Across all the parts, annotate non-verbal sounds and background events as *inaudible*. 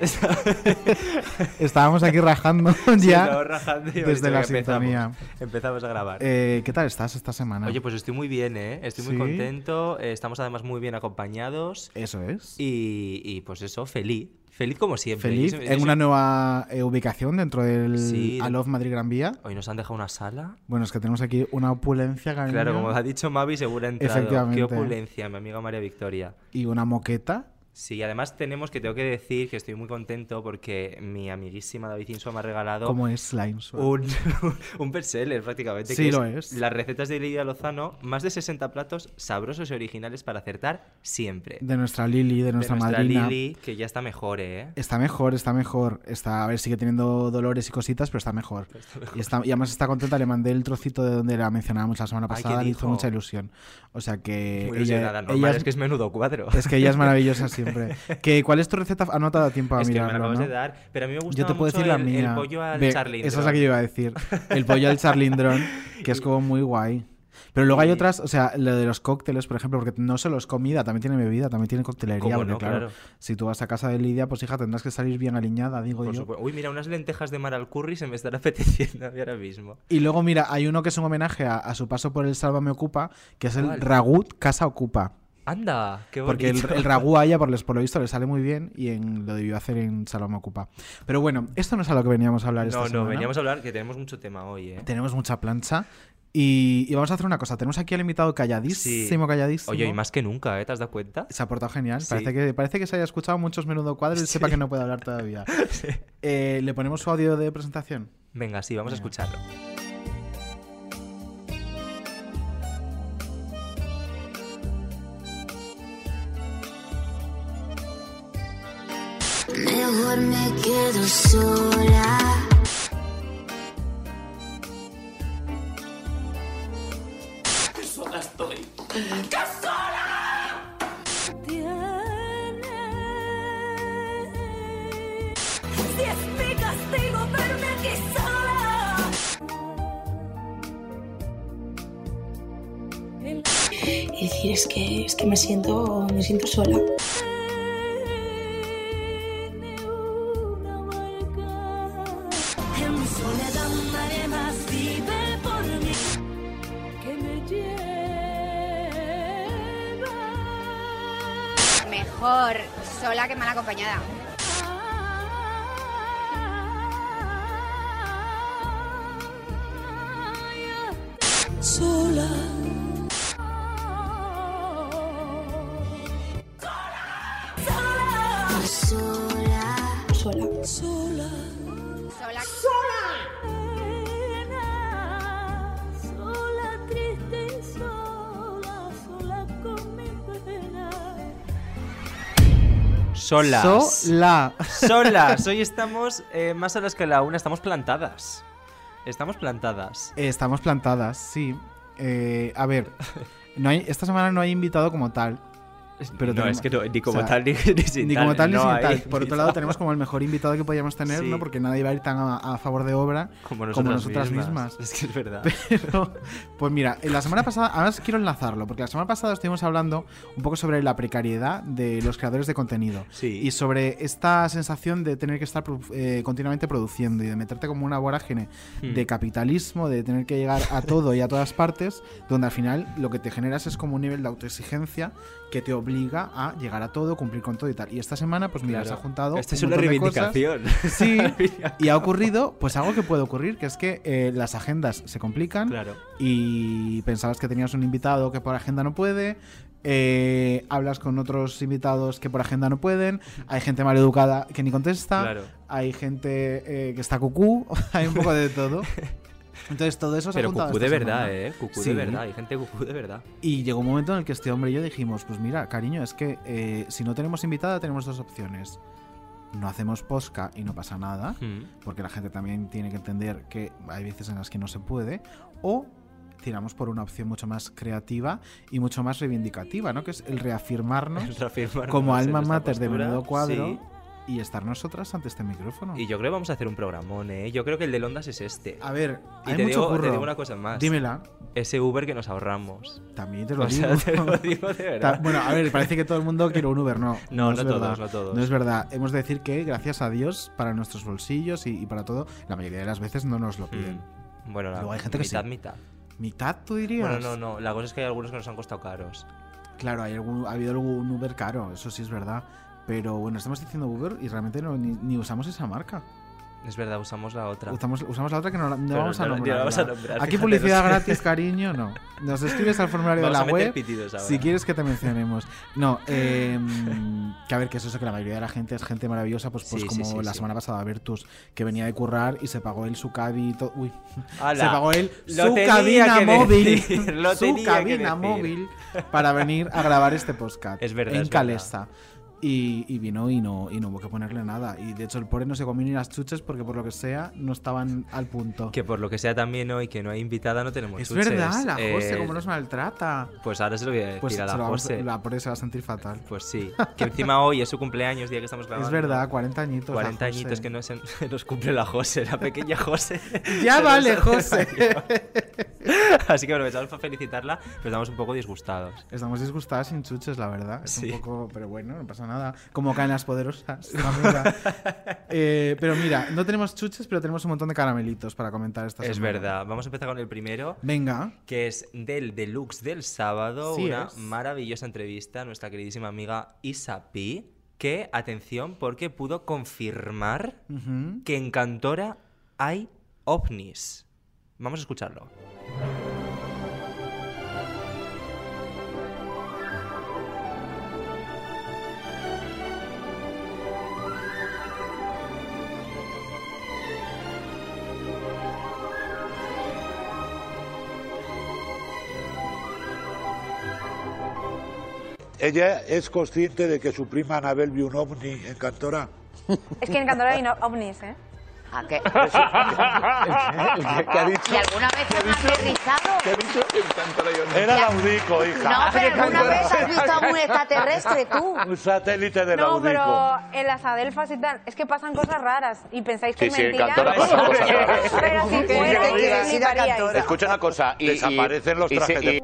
*laughs* Estábamos aquí rajando ya rajando desde la empezamos. sintonía. Empezamos a grabar. Eh, ¿Qué tal estás esta semana? Oye, pues estoy muy bien, ¿eh? Estoy muy contento. eh, estamos además muy bien acompañados. Eso es. Y, y, pues eso, feliz. Feliz como siempre. Feliz en una nueva eh, ubicación dentro del Sí. Alof Madrid Gran Vía. Hoy nos han dejado una sala. Bueno, es que tenemos aquí una opulencia, cariño, Claro, como ha dicho Mavi, seguro ha entrado. Qué Efectivamente. opulencia, mi amiga María Victoria. y una moqueta. Sí, además tenemos que tengo que decir que estoy muy contento porque mi amiguísima David Insua me ha regalado como es Slime Sword. un, *laughs* un bestseller prácticamente. Sí, que lo es. Las recetas de Lidia Lozano, más de 60 platos sabrosos y originales para acertar siempre. De nuestra Lili, de nuestra, de nuestra madrina. Lili, que ya está mejor, ¿eh? Está mejor, está mejor. Está, a ver, sigue teniendo dolores y cositas, pero está mejor. Y, está, y además está contenta, le mandé el trocito de donde la mencionábamos la semana Ay, ¿qué pasada, le hizo mucha ilusión. O sea que Muy ella, es, que es menudo cuadro. es que ella es maravillosa siempre. ¿Que, ¿Cuál es tu receta? No te dado tiempo a Es que me la mirarlo, acabas ¿no? de dar, pero a mí me gusta Yo te puedo mucho decir la el, mía. el pollo al Ve, charlindrón. Esa es la que yo iba a decir. El pollo al charlindrón, que es como muy guay. Pero luego hay otras, o sea, lo de los cócteles, por ejemplo, porque no solo es comida, también tiene bebida, también tiene coctelería. ¿Cómo porque, no? claro, Claro. si tú vas a casa de Lidia, pues hija, tendrás que salir bien aliñada, digo Por yo. supuesto. Uy, mira, unas lentejas de mar al curry se me están *laughs* apeteciendo a mí ahora mismo. Y luego, mira, hay uno que es un homenaje a, a su paso por el Sálvame Ocupa, que es el ¿Cuál? Ragut Casa Ocupa. Anda, qué bonito. Porque el, el ragú a ella, por, por lo visto, le sale muy bien y en, lo debió hacer en Sálvame Ocupa. Pero bueno, esto no es a lo que veníamos a hablar esta No, no, semana. veníamos a hablar que tenemos mucho tema hoy, ¿eh? Tenemos mucha plancha. Y, y vamos a hacer una cosa. Tenemos aquí al invitado calladísimo, calladísimo. Oye, y más que nunca, ¿eh? ¿Te has dado cuenta? Se ha portado genial. Sí. Parece, que, parece que se haya escuchado muchos menudo cuadros y Sí. sepa que no puede hablar todavía. *laughs* Eh, ¿Le ponemos su audio de presentación? Venga, sí, vamos a Venga. escucharlo. Mejor me quedo sola. Si es mi castigo verme aquí sola. y decir es que es que me siento me siento sola que mal acompañada. Solas. Sola. Solas. Hoy estamos eh, más solas que la una, estamos plantadas. Estamos plantadas. Eh, estamos plantadas, sí. Eh, a ver, no hay, esta semana no hay invitado como tal. Pero no, tenemos- es que no, ni como o sea, tal ni, *laughs* ni sin Ni como tal ni no sin hay tal. Por *laughs* otro lado, tenemos como el mejor invitado que podíamos tener, Sí. ¿no? Porque nadie va a ir tan a, a favor de obra como nosotras, como nosotras mismas. Es que es verdad. Pero, pues mira, en la semana pasada, además quiero enlazarlo, porque la semana pasada estuvimos hablando un poco sobre la precariedad de los creadores de contenido. Sí. Y sobre esta sensación de tener que estar eh, continuamente produciendo y de meterte como una vorágine Hmm. de capitalismo, de tener que llegar a todo y a todas partes, donde al final lo que te generas es como un nivel de autoexigencia que te obliga a llegar a todo, cumplir con todo y tal. Y esta semana, pues mira, Claro. se ha juntado. Esta es un una reivindicación. Sí, *laughs* y ha ocurrido, pues algo que puede ocurrir, que es que eh, las agendas se complican claro. y pensabas que tenías un invitado que por agenda no puede, eh, hablas con otros invitados que por agenda no pueden, hay gente mal educada que ni contesta, Claro. hay gente eh, que está cucú, *laughs* hay un poco de todo. *laughs* Entonces todo eso se ha Pero juntado cucú de verdad, semana. ¿eh? Cucú Sí. de verdad. Hay gente cucú de verdad. Y llegó un momento en el que este hombre y yo dijimos, pues mira, cariño, es que eh, si no tenemos invitada tenemos dos opciones. No hacemos posca y no pasa nada, Mm. porque la gente también tiene que entender que hay veces en las que no se puede, o tiramos por una opción mucho más creativa y mucho más reivindicativa, ¿no? Que es el reafirmarnos *laughs* Reafirmarnos como alma mater de menudo cuadro sí. Y estar nosotras ante este micrófono. Y yo creo que vamos a hacer un programón, ¿eh? Yo creo que el de Londas es este. A ver, y hay te mucho digo, curro. te digo una cosa más. Dímela, Ese Uber que nos ahorramos. también te *laughs* lo O digo. sea, te lo digo de Ta- verdad. Bueno, a ver, parece que todo el mundo quiere un Uber, no. *laughs* No, es no verdad. todos, no todos. No es verdad. Hemos de decir que, gracias a Dios, para nuestros bolsillos y, y para todo, la mayoría de las veces no nos lo piden. Mm. Bueno, la hay gente que mitad, sí. mitad. ¿Mitad, tú dirías? Bueno, no, no. La cosa es que hay algunos que nos han costado caros. Claro, hay algún- ha habido algún Uber caro, eso sí es verdad. Pero bueno, estamos diciendo Uber y realmente no, ni, ni usamos esa marca. Es verdad, usamos la otra. Usamos, usamos la otra que no, la- no vamos a no- la nombrar. vamos a nombrar, Aquí publicidad no gratis, cariño, no. Nos escribes al formulario Vamos de a la web. ahora. Si quieres que te mencionemos. No, *laughs* eh, que a ver, que es eso, que la mayoría de la gente es gente maravillosa, pues, pues Sí, como sí, sí, la semana pasada Bertus, que venía de currar y se pagó él su cabi y todo. Uy, se pagó él su cabina móvil. *laughs* decir, su cabina móvil para venir a grabar este podcast. *laughs* Es verdad, En es verdad. Y, y vino y no, y no hubo que ponerle nada. Y de hecho el pobre no se comió ni las chuches porque por lo que sea no estaban al punto. Que por lo que sea también hoy que no hay invitada no tenemos es chuches. verdad, la José, Eh, cómo nos maltrata. Pues ahora se lo voy a decir Pues a la José. la pobre se va a sentir fatal. Pues sí. Que encima hoy es su cumpleaños, día que estamos grabando. Es verdad, 40 añitos. la 40 José. añitos que no se *laughs* nos cumple la José, la pequeña José. *laughs* Ya vale, *laughs* José. Así que aprovechamos para felicitarla, pero estamos un poco disgustados. Estamos disgustadas sin chuches, la verdad. Es Sí. un poco, pero bueno, no pasa nada. Como caen las poderosas. *laughs* Eh, pero mira, no tenemos chuches, pero tenemos un montón de caramelitos para comentar esta Es semana. verdad. Vamos a empezar con el primero, Venga. que es del Deluxe del sábado, Sí una es. maravillosa entrevista a nuestra queridísima amiga Isa Pi, que, atención, porque pudo confirmar que en Cantora hay ovnis. Vamos a escucharlo. Ella es consciente de que su prima Anabel vio un ovni en Cantora. Es que en Cantora hay no- ovnis, ¿eh? ¿A *laughs* qué? ¿Qué ha dicho? ¿Y alguna vez han aterrizado? Era Laudico, hija. No, pero *laughs* alguna vez has visto a un extraterrestre tú. Un satélite de No, Laudico. pero en las adelfas y tal, es que pasan cosas raras y pensáis que Sí, es sí, en mentira. Cantora pasan cosas raras. Pero si fuera. Escucha una cosa. Desaparecen los trajes y- de-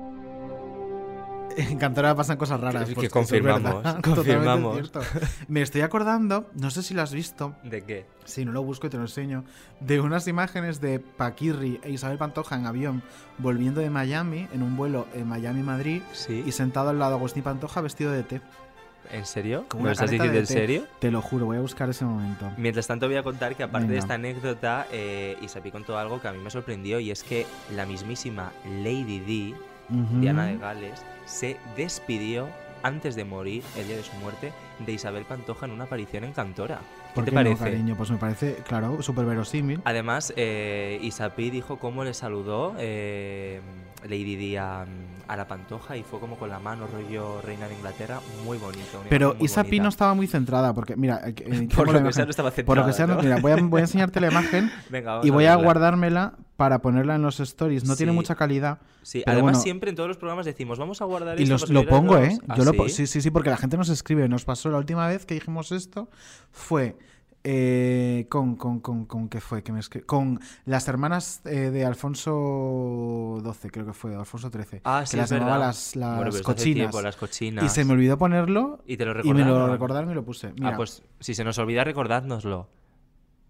*laughs* En Cantora pasan cosas raras. Que- pues, que es confirmamos, *laughs* confirmamos. cierto. Me estoy acordando, no sé si lo has visto, ¿De qué? si no lo busco y te lo enseño, de unas imágenes de Paquirri e Isabel Pantoja en avión volviendo de Miami, en un vuelo en Miami-Madrid, Sí. y sentado al lado de Agustín Pantoja vestido de té. ¿En serio? Con ¿Me estás diciendo en serio? Te lo juro, voy a buscar ese momento. Mientras tanto voy a contar que aparte de esta anécdota, eh, Isapi contó algo que a mí me sorprendió y es que la mismísima Lady D. Diana de Gales, se despidió antes de morir, el día de su muerte, de Isabel Pantoja en una aparición en Cantora. ¿Qué ¿Por te qué no, parece? cariño? Pues me parece, claro, súper verosímil. Además, eh, Isapi dijo cómo le saludó eh, Lady Di a, a la Pantoja y fue como con la mano, rollo reina de Inglaterra, muy bonito. Pero muy bonita. no estaba muy centrada, porque, mira, eh, *laughs* eh, Por lo que sea, no estaba Por lo que sea, centrada, no- mira, voy a, voy a enseñarte la imagen *laughs* Venga, y voy a guardármela para ponerla en los stories. No tiene mucha calidad. Sí, además bueno. siempre en todos los programas decimos, vamos a guardar Y esto los, lo pongo, los- ¿eh? ¿Ah, Yo sí? sí, sí, sí, porque la gente nos escribe. Nos pasó la última vez que dijimos esto fue eh, con, con, con, con ¿qué fue? Que me con las hermanas eh, de Alfonso XII, creo que fue, Alfonso XIII. Ah, que sí, las es llamaba las, las Bueno, cochinas. tiempo, las cochinas. Y se me olvidó ponerlo Y te lo y me lo recordaron. recordaron y lo puse. Mira, Ah, pues si se nos olvida recordádnoslo.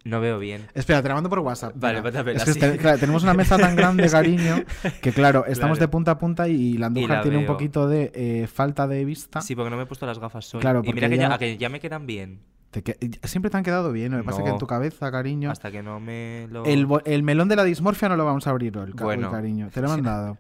No veo bien. Espera, te la mando por WhatsApp. Vale, mira. mándamela, Es que te- claro, tenemos una mesa tan grande, *laughs* cariño, que claro, *laughs* estamos Claro. de punta a punta y la Y Andújar la tiene un veo. poquito de eh, falta de vista. Sí, porque no me he puesto las gafas hoy. Claro, y mira que ya, ya- que ya me quedan bien. Te que- Siempre te han quedado bien, lo que pasa es que en No. tu cabeza, cariño. Hasta que no me lo... El, el melón de la dismorfia no lo vamos a abrir hoy, Bueno. cariño. Te lo he *laughs* mandado.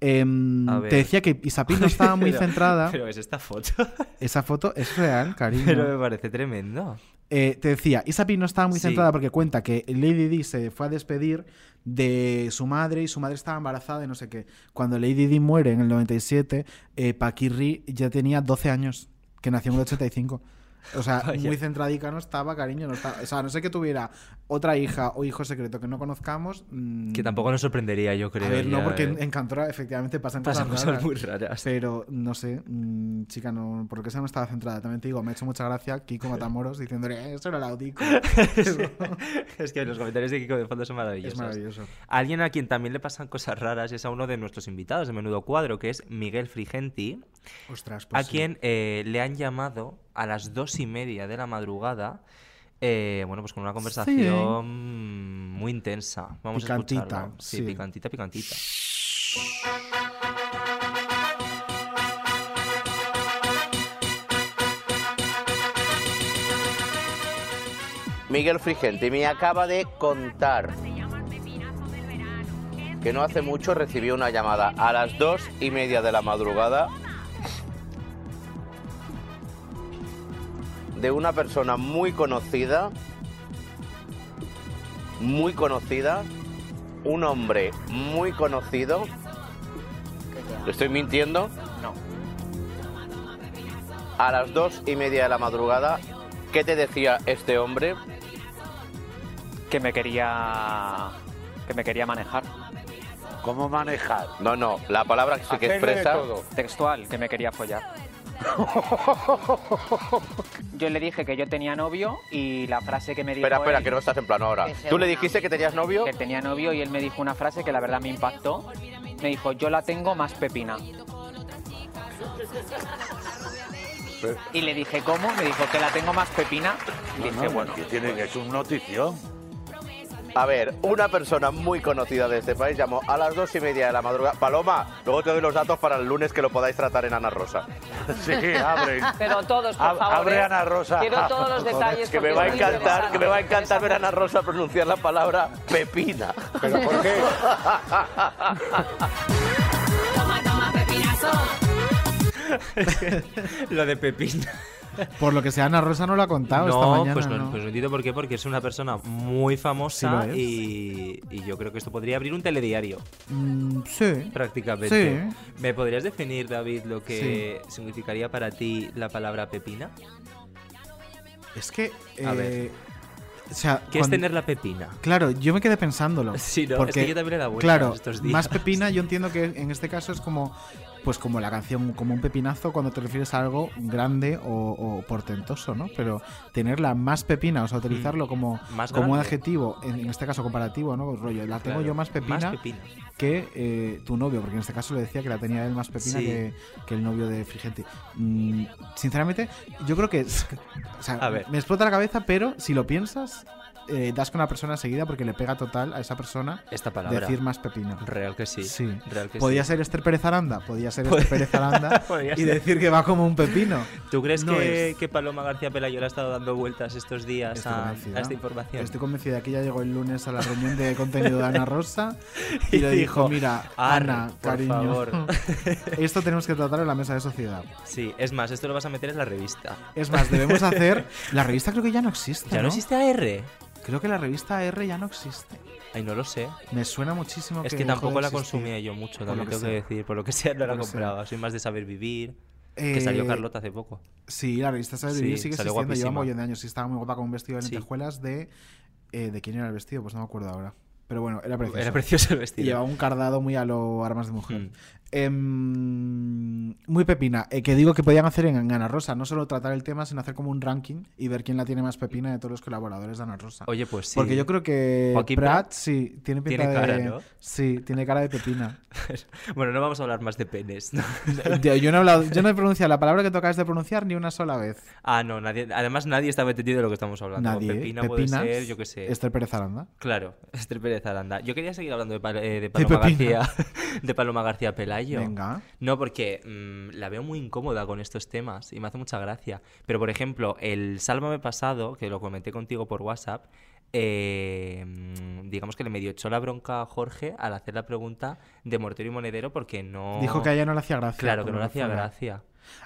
Ver. te decía que Isapin no estaba muy *laughs* Pero- centrada. Pero es esta foto. *laughs* Esa foto es real, cariño. Pero me parece tremendo. Eh, te decía, Isapin no estaba muy Sí. centrada porque cuenta que Lady Di se fue a despedir de su madre y su madre estaba embarazada y no sé qué. Cuando Lady Di muere en el 97, eh, Paquirri ya tenía 12 años, que nació en el 85. O sea, *laughs* Vaya. muy centradica no estaba, cariño. No estaba. O sea, no sé que tuviera otra hija o hijo secreto que no conozcamos. mm, Que tampoco nos sorprendería, yo creo. A ver, no, porque eh. en, Cantora efectivamente pasan, pasan cosas, raras. muy raras. Pero no sé, mm, chica, no, por lo que sea no estaba centrada. También te digo, me ha hecho mucha gracia Kiko Matamoros diciéndole, "Eh, eso era el audico. *laughs* es que los comentarios de Kiko de fondo son maravillosos. es maravilloso. Alguien a quien también le pasan cosas raras es a uno de nuestros invitados de Menudo Cuadro, que es Miguel Frigenti, Ostras, pues a sí. quien eh, le han llamado a las dos y media de la madrugada. eh, bueno, pues con una conversación muy intensa. Vamos Picantita, a escucharlo. Sí, sí. picantita, picantita. Miguel Frigenti me acaba de contar que no hace mucho recibió una llamada a las dos y media de la madrugada de una persona muy conocida, muy conocida, un hombre muy conocido. ¿Le estoy mintiendo? No. A las dos y media de la madrugada, ¿qué te decía este hombre? Que me quería. que me quería manejar. ¿Cómo manejar? No, no, la palabra que sí que Hacerle de expresa. todo. Textual, que me quería follar. *laughs* Yo le dije que yo tenía novio y la frase que me dijo. Espera, espera, él, que no estás en plano ahora. ¿Tú le dijiste que tenías novio? que tenía novio y él me dijo una frase que la verdad me impactó. Me dijo, yo la tengo más pepina. Y le dije, ¿cómo? Me dijo que la tengo más pepina. Y No, dije, no, bueno, que tiene que es un notición. A ver, una persona muy conocida de este país llamó a las dos y media de la madrugada. Paloma, luego te doy los datos para el lunes que lo podáis tratar en Ana Rosa. *laughs* Sí, abre. Pero todos, por Ab- favor. abre ¿eh? Ana Rosa. Quiero todos los *laughs* detalles. Que me va a encantar, que me va a encantar ver a Ana Rosa pronunciar la palabra pepina. ¿Pero por qué? *laughs* Lo de Pepina. Por lo que sea, Ana Rosa no lo ha contado esta mañana. pues no, ¿no? pues no entiendo por qué, porque es una persona muy famosa Sí es. y, y yo creo que esto podría abrir un telediario, Mm, sí. prácticamente. Sí. ¿Me podrías definir, David, lo que significaría para ti la palabra pepina? Es que. A eh, ver. O sea, ¿Qué es tener la pepina? Claro, yo me quedé pensándolo. *laughs* Sí, no, es porque, que yo también dado vueltas Claro, estos días. más pepina, *laughs* yo entiendo que en este caso es como. Pues como la canción, como un pepinazo cuando te refieres a algo grande o, o portentoso, ¿no? Pero tenerla más pepina, o sea, utilizarlo como, Mm. Más como un grande. adjetivo, en, en este caso comparativo, ¿no? Rollo, la tengo Claro, yo más pepina, Más pepina. que eh, tu novio, porque en este caso le decía que la tenía él más pepina Sí. que, que el novio de Frigenti. Mm, sinceramente, yo creo que. o sea, A ver. me explota la cabeza, pero si lo piensas, eh, das con una persona seguida porque le pega total a esa persona Esta palabra. decir más pepina. Real que sí. Sí. Real que Podía sí. ser Esther Pérez Aranda, podía ser Pod- *laughs* Esther Pérez Aranda *laughs* y ser. decir que va como un pepino. ¿Tú crees No que, Paloma García Pelayo le ha estado dando vueltas estos días a, esta información? Estoy convencida que ya llegó el lunes a la reunión de contenido de Ana Rosa y, *laughs* Y le dijo, dijo, mira, "Ar, Ana, por cariño, favor". esto tenemos que tratar en la mesa de sociedad. Sí, es más, esto lo vas a meter en la revista. Es más, debemos hacer... La revista creo que ya no existe, ¿Ya no existe AR? Creo que la revista R ya no existe. Ay, no lo sé. Me suena muchísimo Es que que tampoco la consumía yo mucho, también que tengo que decir. Por lo que sea, no la Por sea. compraba. Soy más de saber vivir. Que salió Eh, Carlota hace poco. Sí, la revista Saber Sí, Vivir sigue salió existiendo, lleva un montón de años. Sí, estaba muy guapa con un vestido de Sí. lentejuelas de... eh, ¿De quién era el vestido? Pues no me acuerdo ahora. Pero bueno, era precioso. Era precioso el Y vestido. llevaba un cardado muy a lo armas de mujer. Mm. Em, muy pepina. Eh, que digo que podían hacer en Ana Rosa. No solo tratar el tema, sino hacer como un ranking y ver quién la tiene más pepina de todos los colaboradores de Ana Rosa. Oye, pues sí. Porque yo creo que Joaquín Prat, Prat sí, tiene pinta tiene de... cara, ¿no? Sí, tiene cara de pepina. *laughs* bueno, no vamos a hablar más de penes. ¿no? *laughs* Yo yo no, he hablado- yo no he pronunciado la palabra que tocabas de pronunciar ni una sola vez. ah, no, nadie, además nadie estaba entendido de lo que estamos hablando. Nadie. Pepina Pepinas, puede ser, yo qué sé. Esther Pérez Aranda. Claro, *laughs* Esther Pérez Aranda. Yo quería seguir hablando de, eh, de Paloma. García. De Paloma García Venga. No, porque mm, la veo muy incómoda con estos temas y me hace mucha gracia. Pero, por ejemplo, el Sálvame pasado, que lo comenté contigo por WhatsApp, eh, mm, digamos que le medio echó la bronca a Jorge al hacer la pregunta de mortero y monedero porque no... Dijo que a ella no le hacía gracia. Claro, que no le hacía gracia.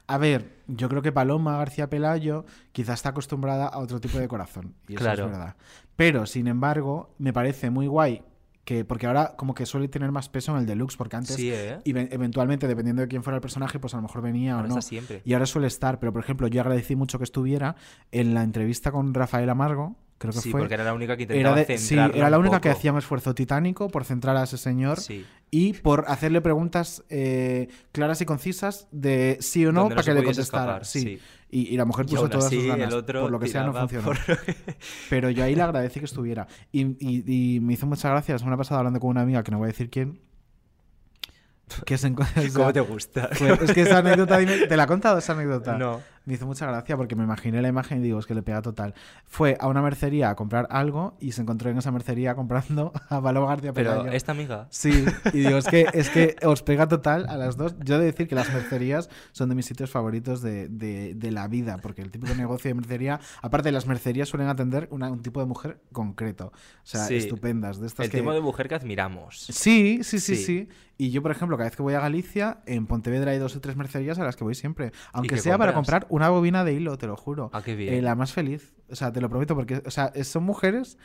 A ver, yo creo que Paloma García Pelayo quizás está acostumbrada a otro tipo de corazón. Y eso Claro. es verdad. Pero, sin embargo, me parece muy guay que, porque ahora como que suele tener más peso en el deluxe, porque antes, Sí, ¿eh? y ve- eventualmente, dependiendo de quién fuera el personaje, pues a lo mejor venía Ahora o no. está siempre. Y ahora suele estar, pero por ejemplo, yo agradecí mucho que estuviera en la entrevista con Rafael Amargo, creo que Sí, fue. porque era la única que Era, intentaba de- sí, era la única que hacía un esfuerzo titánico por centrar a ese señor Sí. y por hacerle preguntas eh, claras y concisas de sí o no Donde para que le contestara. sí. sí. Y, y la mujer puso todas sus ganas. por lo que sea no funcionó. *laughs* Pero yo ahí le agradecí que estuviera. Y, y- y me hizo mucha gracia la semana pasada hablando con una amiga, que no voy a decir quién. Que se *laughs* o sea, ¿Cómo te gusta? es que esa anécdota, dime- ¿te la he contado esa anécdota? No. Me hizo mucha gracia porque me imaginé la imagen y digo, es que le pega total. Fue a una mercería a comprar algo y se encontró en esa mercería comprando *laughs* a Paloma García Pero Pelayo. esta amiga... Sí, y digo, es que, es que os pega total a las dos. Yo he de decir que las mercerías son de mis sitios favoritos de, de- de la vida, porque el típico negocio de mercería, aparte las mercerías suelen atender una- un tipo de mujer concreto, o sea, Sí. estupendas, de estas El que... tipo de mujer que admiramos. Sí, sí, sí, Sí. sí, Y yo, por ejemplo, cada vez que voy a Galicia, en Pontevedra hay dos o tres mercerías a las que voy siempre. Aunque sea para compras? comprar una bobina de hilo, te lo juro. Ah, qué bien. Eh, la más feliz. O sea, te lo prometo, porque o sea, son mujeres.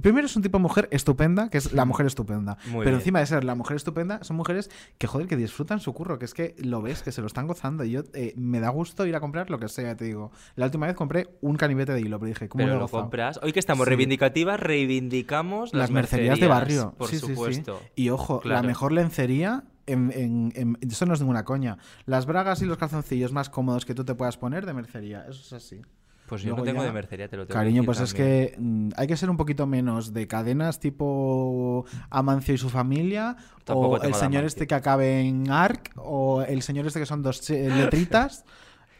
Primero es un tipo de mujer estupenda, que es la mujer estupenda. *laughs* Muy Pero bien. encima de ser la mujer estupenda, son mujeres que, joder, que disfrutan su curro, que es que lo ves, que se lo están gozando. Y yo eh, me da gusto ir a comprar lo que sea, te digo. La última vez compré un canivete de hilo, pero dije, ¿cómo Pero lo lo compras. Hoy que estamos Sí. reivindicativas, reivindicamos las mercerías de barrio. Por Sí, sí, sí. supuesto. Y ojo, la Claro. mejor lencería, en, en- en- eso no es ninguna coña. Las bragas y los calzoncillos más cómodos que tú te puedas poner de mercería. Eso es así. Pues yo no tengo ya- de mercería, te lo tengo Cariño, que pues es que mm, hay que ser un poquito menos de cadenas tipo Amancio y su familia, Tampoco o el señor este que acabe en ARC, o el señor este que son dos *laughs* letritas.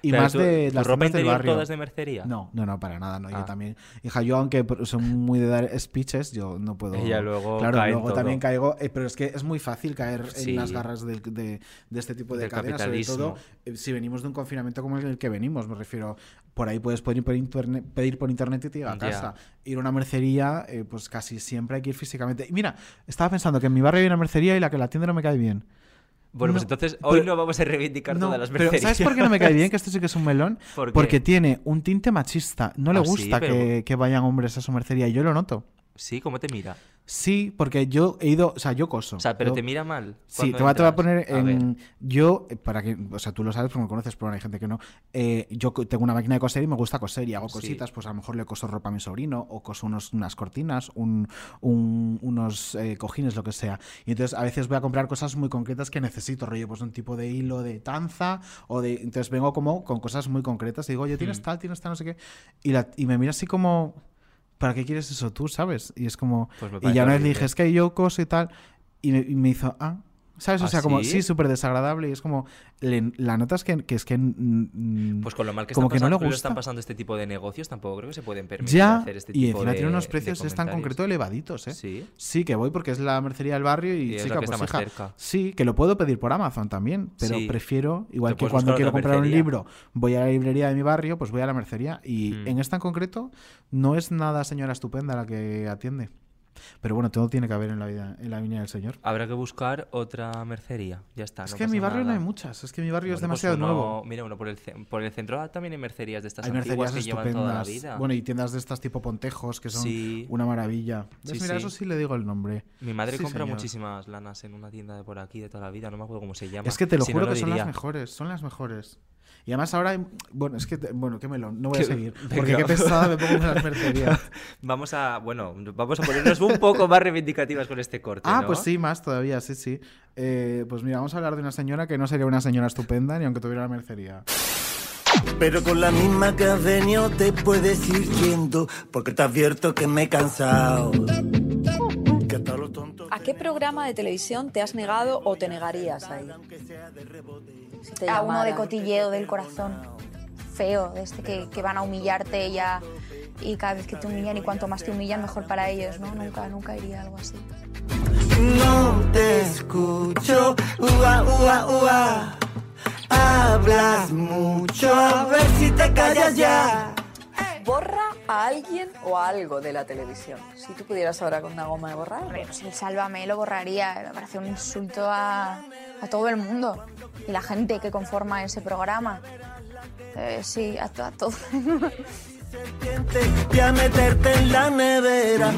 Y Pero más tú- de ¿tu las ropa del interior barrio. todas de mercería? No, no, no, para nada, no. Yo Ah. también. Hija, yo aunque soy muy de dar speeches, yo no puedo. Ella luego Claro, cae en luego todo. también caigo. eh, pero es que es muy fácil caer Sí. en las garras del- de, de este tipo de Del cadenas, sobre todo eh, si venimos de un confinamiento como el que venimos. Me refiero, por ahí puedes pedir por internet, pedir por internet y te llega a casa. Ir a una mercería, eh, pues casi siempre hay que ir físicamente. Y mira, estaba pensando que en mi barrio hay una mercería y la que la atiende no me cae bien. Bueno, pues entonces hoy pero- no vamos a reivindicar No, todas las pero mercerías. ¿sabes por qué no me cae bien? *laughs* Que esto sí que es un melón. Porque tiene un tinte machista. No le Ah, sí, gusta pero- que, que vayan hombres a su mercería. Y yo lo noto. Sí, ¿cómo te mira? Sí, porque yo he ido, o sea, yo coso. O sea, pero Yo- te mira mal. Sí, te voy, a, poner en. Yo, eh, para que. O sea, tú lo sabes porque me conoces, pero hay gente que no. Eh, yo tengo una máquina de coser y me gusta coser y hago Sí. cositas. Pues a lo mejor le coso ropa a mi sobrino o coso unos, unas cortinas, un, un- unos eh, cojines, lo que sea. Y entonces a veces voy a comprar cosas muy concretas que necesito, rollo, pues un tipo de hilo de tanza o de. Entonces vengo como con cosas muy concretas y digo, oye, tienes Mm. tal, tienes tal, no sé qué. Y, la, y me mira así como. ¿Para qué quieres eso tú, sabes? Y es como. Pues y ya vez le dije, es que yo coso y tal. Y me, y me hizo, ah. ¿Sabes? O ¿Ah, sea, como, sí? sí, súper desagradable. Y es como, le- la nota es que, que es que. mm, Pues con lo mal que, como están, que no le pasando, gusta. están pasando este tipo de negocios, tampoco creo que se pueden permitir Ya, hacer este y tipo encima de tiene unos precios es tan concreto elevaditos, ¿eh? Sí. Sí, que voy porque es la mercería del barrio y, Y chica, pues hija, cerca. Sí, que lo puedo pedir por Amazon también, pero Sí. prefiero, igual que cuando quiero comprar un mercería. libro, voy a la librería de mi barrio, pues voy a la mercería. Y Mm. en esta en concreto, no es nada señora estupenda la que atiende. Pero bueno, todo tiene que haber en la vida, en la viña del señor. Habrá que buscar otra mercería. Ya está. es no que en mi barrio no hay muchas, es que mi barrio es pues demasiado uno- nuevo. Mira, uno por el, por el centro ah, también hay mercerías de estas Hay mercerías que llevan toda la estupendas. vida. Bueno, y tiendas de estas tipo Pontejos, que son Sí. una maravilla. Sí, Mira, sí. eso sí le digo el nombre. Mi madre compra señor. muchísimas lanas en una tienda de por aquí de toda la vida, no me acuerdo cómo se llama. Es que te lo Si no, juro que son las mejores, son las mejores. Y además ahora, hay- bueno, es que, te- bueno, qué melón, no voy a seguir. *laughs* Porque qué pesada me pongo con las mercerías. *laughs* Vamos a, bueno, vamos a ponernos un poco más reivindicativas con este corte. Ah, ¿no? pues sí, más todavía, sí, sí. Eh, pues mira, vamos a hablar de una señora que no sería una señora estupenda ni aunque tuviera la mercería. Pero con la misma que has venido te puedes ir yendo, porque te advierto que me he cansado. Que hasta los tontos ¿A qué programa de televisión te has negado o te negarías a ir? Si te A uno de cotilleo del corazón. Feo, de este que, que van a humillarte ya y cada vez que te humillan y cuanto más te humillan mejor para ellos, ¿no? Nunca, nunca iría algo así. No te escucho, ua, ua, ua. Hablas mucho, a ver si te callas ya. borra a alguien o a algo de la televisión. Si tú pudieras ahora con una goma de borrar. Hombre, pues el Sálvame lo borraría. Me parece un insulto a, a todo el mundo y la gente que conforma ese programa. Eh, sí, a, to- a todo. Voy a meterte en la nevera.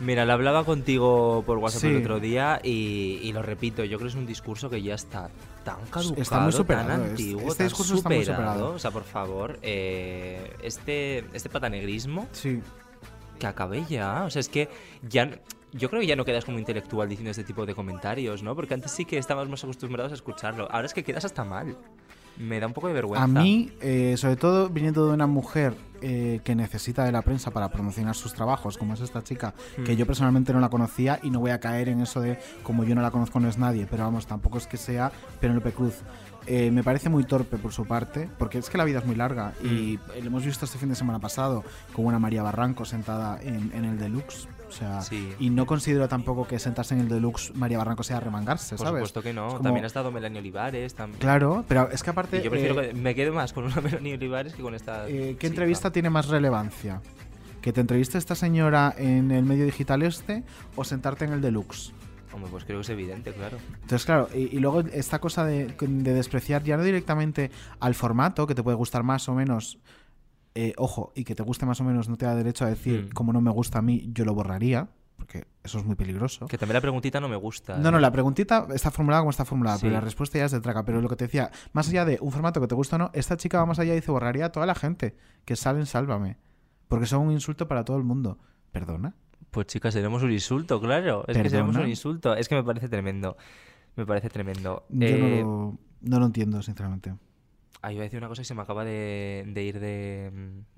Mira, lo hablaba contigo por WhatsApp el otro día y, y lo repito, yo creo que es un discurso que ya está tan caducado, Está muy superado, tan es- antiguo, este tan discurso está muy superado. O sea, por favor, eh, este, este patanegrismo Sí. que acabe ya. O sea, es que ya... Yo creo que ya no quedas como intelectual diciendo este tipo de comentarios, ¿no? Porque antes sí que estábamos más acostumbrados a escucharlo. Ahora es que quedas hasta mal. Me da un poco de vergüenza. A mí, eh, sobre todo viniendo de una mujer eh, que necesita de la prensa para promocionar sus trabajos, como es esta chica, que Hmm. yo personalmente no la conocía y no voy a caer en eso de como yo no la conozco no es nadie, pero vamos, tampoco es que sea Penélope Cruz. Eh, me parece muy torpe por su parte, porque es que la vida es muy larga y Hmm. lo hemos visto este fin de semana pasado con una María Barranco sentada en, en el Deluxe. O sea, Sí. y no considero tampoco que sentarse en el Deluxe María Barranco sea remangarse, Por ¿sabes? supuesto que no. Es como- También ha estado Melanie Olivares. tam- Claro, pero es que aparte... Y yo prefiero eh, que me quede más con una *laughs* Melanie Olivares que con esta. eh, ¿Qué chica. entrevista tiene más relevancia? ¿Que te entreviste esta señora en el medio digital este o sentarte en el deluxe? Hombre, pues creo que es evidente, claro. Entonces, claro, y, y luego esta cosa de, de despreciar ya no directamente al formato, que te puede gustar más o menos, eh, ojo, y que te guste más o menos no te da derecho a decir, Mm. como no me gusta a mí, yo lo borraría, porque eso es muy peligroso. Que también la preguntita no me gusta. No, no, ¿eh? la preguntita está formulada como está formulada, Sí. pero la respuesta ya es de traca. Pero lo que te decía, más allá de un formato que te gusta o no, esta chica va más allá y dice borraría a toda la gente que salen Sálvame. Porque son un insulto para todo el mundo. ¿Perdona? Pues chicas, seremos un insulto, claro. Es que seremos ¿Perdona? un insulto. Es que me parece tremendo. Me parece tremendo. Yo Eh, no, lo, no lo entiendo, sinceramente. ah, iba a decir una cosa y se me acaba de, de ir de,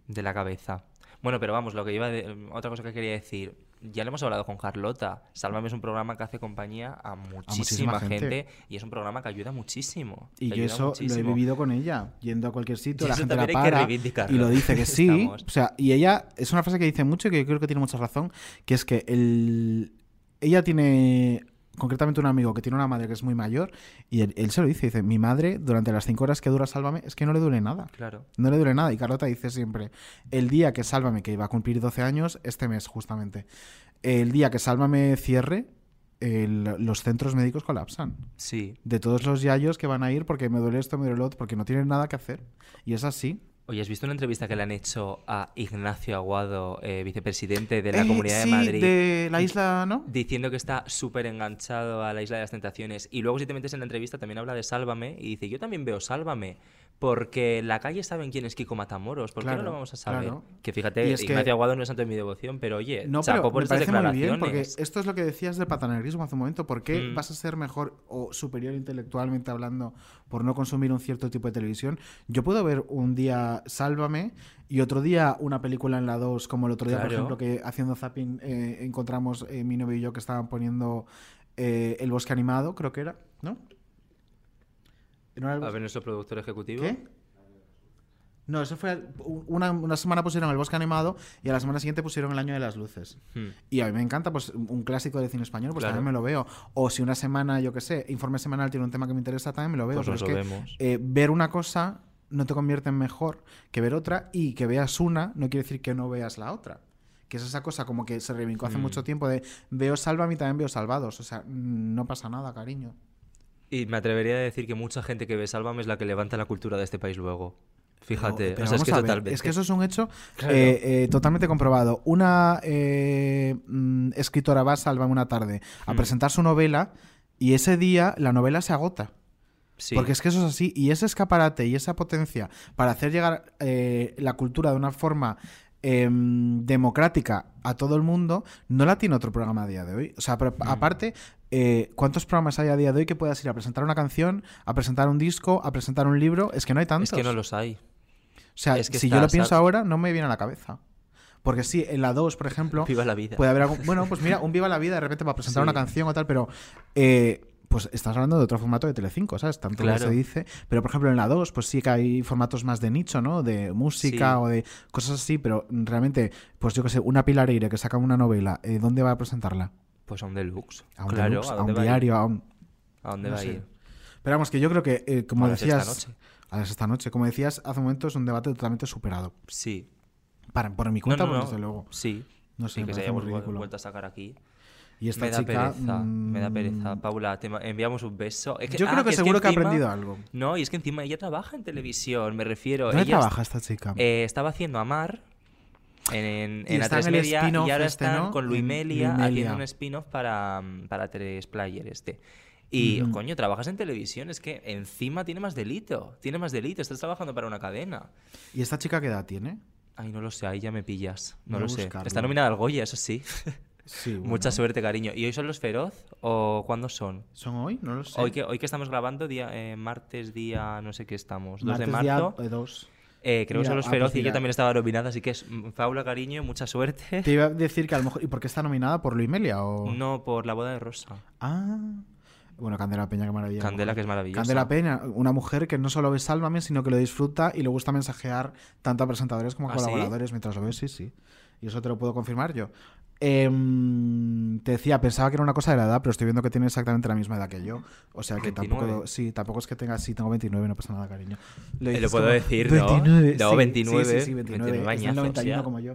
de la cabeza. Bueno, pero vamos, lo que iba de, otra cosa que quería decir. Ya lo hemos hablado con Carlota. Sálvame es un programa que hace compañía a muchísima, muchísima gente. gente. y es un programa que ayuda muchísimo. Y yo eso lo he vivido con ella, yendo a cualquier sitio, Y la gente la para y lo dice que sí. Estamos. O sea, y ella es una frase que dice mucho y que yo creo que tiene mucha razón, que es que el, ella tiene concretamente un amigo que tiene una madre que es muy mayor y él, él se lo dice, dice, mi madre durante las cinco horas que dura Sálvame es que no le duele nada. Claro. No le duele nada. Y Carlota dice siempre, el día que Sálvame, que va a cumplir 12 años, este mes justamente, el día que Sálvame cierre, el- los centros médicos colapsan. Sí. De todos los yayos que van a ir porque me duele esto, me duele lo otro, porque no tienen nada que hacer. Y es así. Oye, ¿has visto una entrevista que le han hecho a Ignacio Aguado, eh, vicepresidente de la Eh, Comunidad sí, de Madrid? de la isla, ¿no? Diciendo que está súper enganchado a la Isla de las Tentaciones. Y luego, si te metes en la entrevista, también habla de Sálvame. Y dice: Yo también veo Sálvame. Porque en la calle saben quién es Kiko Matamoros. ¿Por qué no lo vamos a saber? claro. Que fíjate, Y es que- Ignacio Aguado no es santo de mi devoción, pero oye, No, chapo pero por me estas parece muy bien, declaraciones. porque esto es lo que decías del patanerismo hace un momento. ¿Por qué Mm. vas a ser mejor o superior intelectualmente hablando por no consumir un cierto tipo de televisión? Yo puedo ver un día Sálvame y otro día una película en la 2, como el otro día, por ejemplo, que haciendo zapping eh, encontramos eh, mi novio y yo que estaban poniendo eh, El Bosque Animado, creo que era, ¿no? ¿No era el A ver, nuestro productor ejecutivo. ¿Qué? No, eso fue. Una, una semana pusieron El Bosque Animado y a la semana siguiente pusieron El Año de las Luces. Hmm. Y a mí me encanta, pues un clásico de cine español, pues Claro. también me lo veo. O si una semana, yo qué sé, informe semanal tiene un tema que me interesa, también me lo veo. Pues Pero es que, eh, ver una cosa no te convierte en mejor que ver otra y que veas una no quiere decir que no veas la otra. Que es esa cosa como que se reivindicó hace Mm. mucho tiempo de veo Sálvame y también veo Salvados. O sea, no pasa nada, cariño. Y me atrevería a decir que mucha gente que ve Sálvame es la que levanta la cultura de este país luego. Fíjate, Pero- pero o sea, es que a ver, totalmente. es que eso es un hecho Claro. eh, eh, totalmente comprobado. Una eh, mm, escritora va a Sálvame una tarde a Mm. presentar su novela y ese día la novela se agota. Sí. Porque es que eso es así. Y ese escaparate y esa potencia para hacer llegar eh, la cultura de una forma em, democrática a todo el mundo, no la tiene otro programa a día de hoy. O sea, Mm. aparte, eh, ¿cuántos programas hay a día de hoy que puedas ir a presentar una canción, a presentar un disco, a presentar un libro? Es que no hay tantos. Es que no los hay. O sea, Es que si está- yo lo pienso ahora, no me viene a la cabeza. Porque sí, en la 2, por ejemplo, *laughs* Viva la vida. puede haber algún... Bueno, pues mira, un Viva la Vida de repente para presentar *laughs* Sí. una canción o tal, pero... eh, pues estás hablando de otro formato de Telecinco, ¿sabes? Tanto Claro. se dice. Pero, por ejemplo, en la 2, pues sí que hay formatos más de nicho, ¿no? De música Sí. o de cosas así, pero realmente, pues yo qué sé, una Pilar Eire que saca una novela, eh, ¿dónde va a presentarla? Pues a un deluxe. A un, claro, deluxe, ¿a dónde un a diario, a un... ¿A dónde no va a ir? Pero vamos, que yo creo que, eh, como A las de esta decías. noche. A las esta noche. Como decías hace un momento, es un debate totalmente superado. Sí. Para, por mi cuenta, no, pues, no. desde luego. Sí. No sé, Y que se parece haya muy vuel- ridículo. vuelto a sacar aquí. Y esta me da chica, pereza, me da mm, pereza. Paula, te enviamos un beso. Es Yo creo ah, que seguro que ha aprendido algo. No, y es que encima ella trabaja en televisión, me refiero. ¿Dónde ella trabaja est- esta chica? eh, estaba haciendo Amar en, en, Y en está en A3 el Media y ahora este, están ¿no? con En Luimelia Luimelia. haciendo un spin-off para, mm, para 3 Player este. Y, Ujú. coño, trabajas en televisión, es que encima tiene más delito. Tiene más delito, estás trabajando para una cadena. ¿Y esta chica qué edad tiene? Ay, no lo sé, ahí ya me pillas. No Voy lo sé. Está nominada al Goya, eso sí. Sí, *laughs* Mucha bueno. suerte, cariño. ¿Y hoy son los feroz o cuándo son? ¿Son hoy? No lo sé. Hoy que, hoy que estamos grabando, día, eh, martes, día no sé qué estamos, 2 de Martes día, marzo. eh, dos. Eh, creo que son los ah, feroz pues y ella mira. también estaba nominada, así que es Paula, cariño, mucha suerte. Te iba a *laughs* decir que a lo mejor. ¿Y por qué está nominada? ¿Por Luimelia? O... No, por la boda de Rosa. Ah. Bueno, Candela Peña, qué maravilla. Candela, que es maravillosa. Candela Peña, una mujer que no solo ve Sálvame, sino que lo disfruta y le gusta mensajear tanto a presentadores como a ¿Ah, sí? colaboradores mientras lo ve, sí, sí. Y eso te lo puedo confirmar yo. Em, te decía, pensaba que era una cosa de la edad, pero estoy viendo que tiene exactamente la misma edad que yo. O sea que 29. tampoco. Sí, tampoco es que tenga. Sí, tengo 29, no pasa nada, cariño. Eh, dices lo puedo como, decir, ¿no? 29, No, sí, 29, Sí, sí, sí, 29. 29 es del añazos 91 ya. como yo.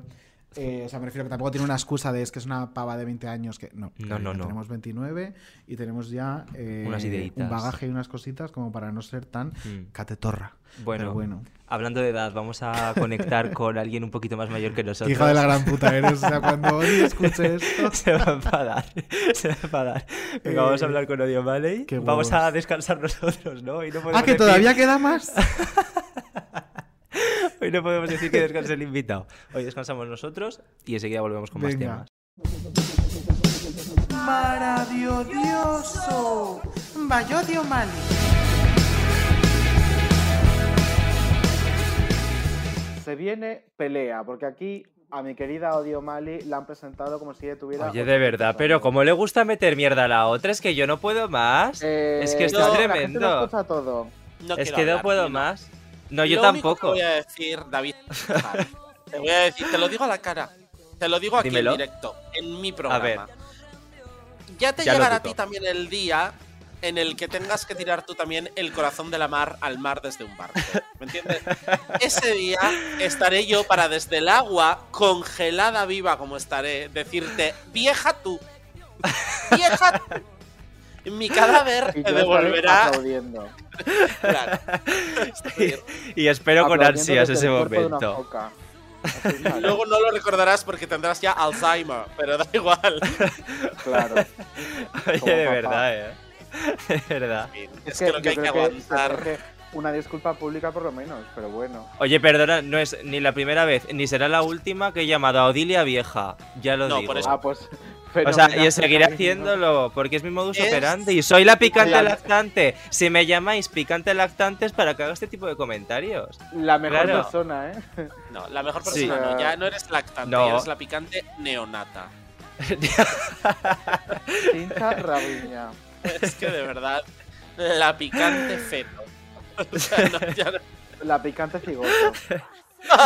Eh, o sea, me refiero que tampoco tiene una excusa de es que es una pava de 20 años que no. No, no, no. Tenemos 29 y tenemos ya eh, Unas ideitas. un bagaje y unas cositas como para no ser tan Mm. catetorra. Bueno, Pero bueno. hablando de edad, vamos a conectar *laughs* con alguien un poquito más mayor que nosotros. Hija de la gran puta eres. O sea, cuando Odi escuche *laughs* esto. Se va a enfadar. Se va a enfadar. Venga, vamos a Eh, hablar con Odio qué Vamos a descansar nosotros, ¿no? Ah, que decir- todavía queda más. *laughs* Hoy no podemos decir que descanse el invitado. Hoy descansamos nosotros y enseguida volvemos con más temas. Maravilloso. Bayodio Mali. Se viene pelea, porque aquí a mi querida Odio Mali la han presentado como si ella tuviera. Oye, de verdad, pero como le gusta meter mierda a la otra, es que yo no puedo más. es que esto yo- es Eh, la gente lo tremendo. escucha todo. No es que no puedo más. No, yo Lo único que tampoco. voy a decir, David, *laughs* te voy a decir, te lo digo a la cara. Te lo digo aquí Dímelo. en directo, en mi programa. ver. Ya te Ya llegará a ti también el día en el que tengas que tirar tú también el corazón de la mar al mar desde un barco. ¿Me entiendes? Ese día estaré yo para desde el agua, congelada viva como estaré, decirte, vieja tú. Vieja tú. Mi cadáver te devolverá. Claro. *laughs* Y espero con ansias ese momento. *laughs* Luego no lo recordarás porque tendrás ya Alzheimer, pero da igual. *laughs* Claro. Oye, Como de papá. verdad, eh. De verdad. Es que lo que hay que aguantar. merece una disculpa pública por lo menos, pero bueno. Oye, perdona, no es ni la primera vez, ni será la última que he llamado a Odilia vieja. Ya lo No, digo. por eso- Ah, pues. O sea, fenomenal, y seguiré haciéndolo, porque es mi modus Es- operandi. Y soy la picante La- lactante. Si me llamáis picante lactante es para que haga este tipo de comentarios. La mejor Claro. persona, ¿eh? No, la mejor Sí. persona no, ya no eres lactante, No. eres la picante neonata. *laughs* Cinta Rabiña. Es que de verdad, la picante feto. *laughs* O sea, no, ya no- La picante cigoto.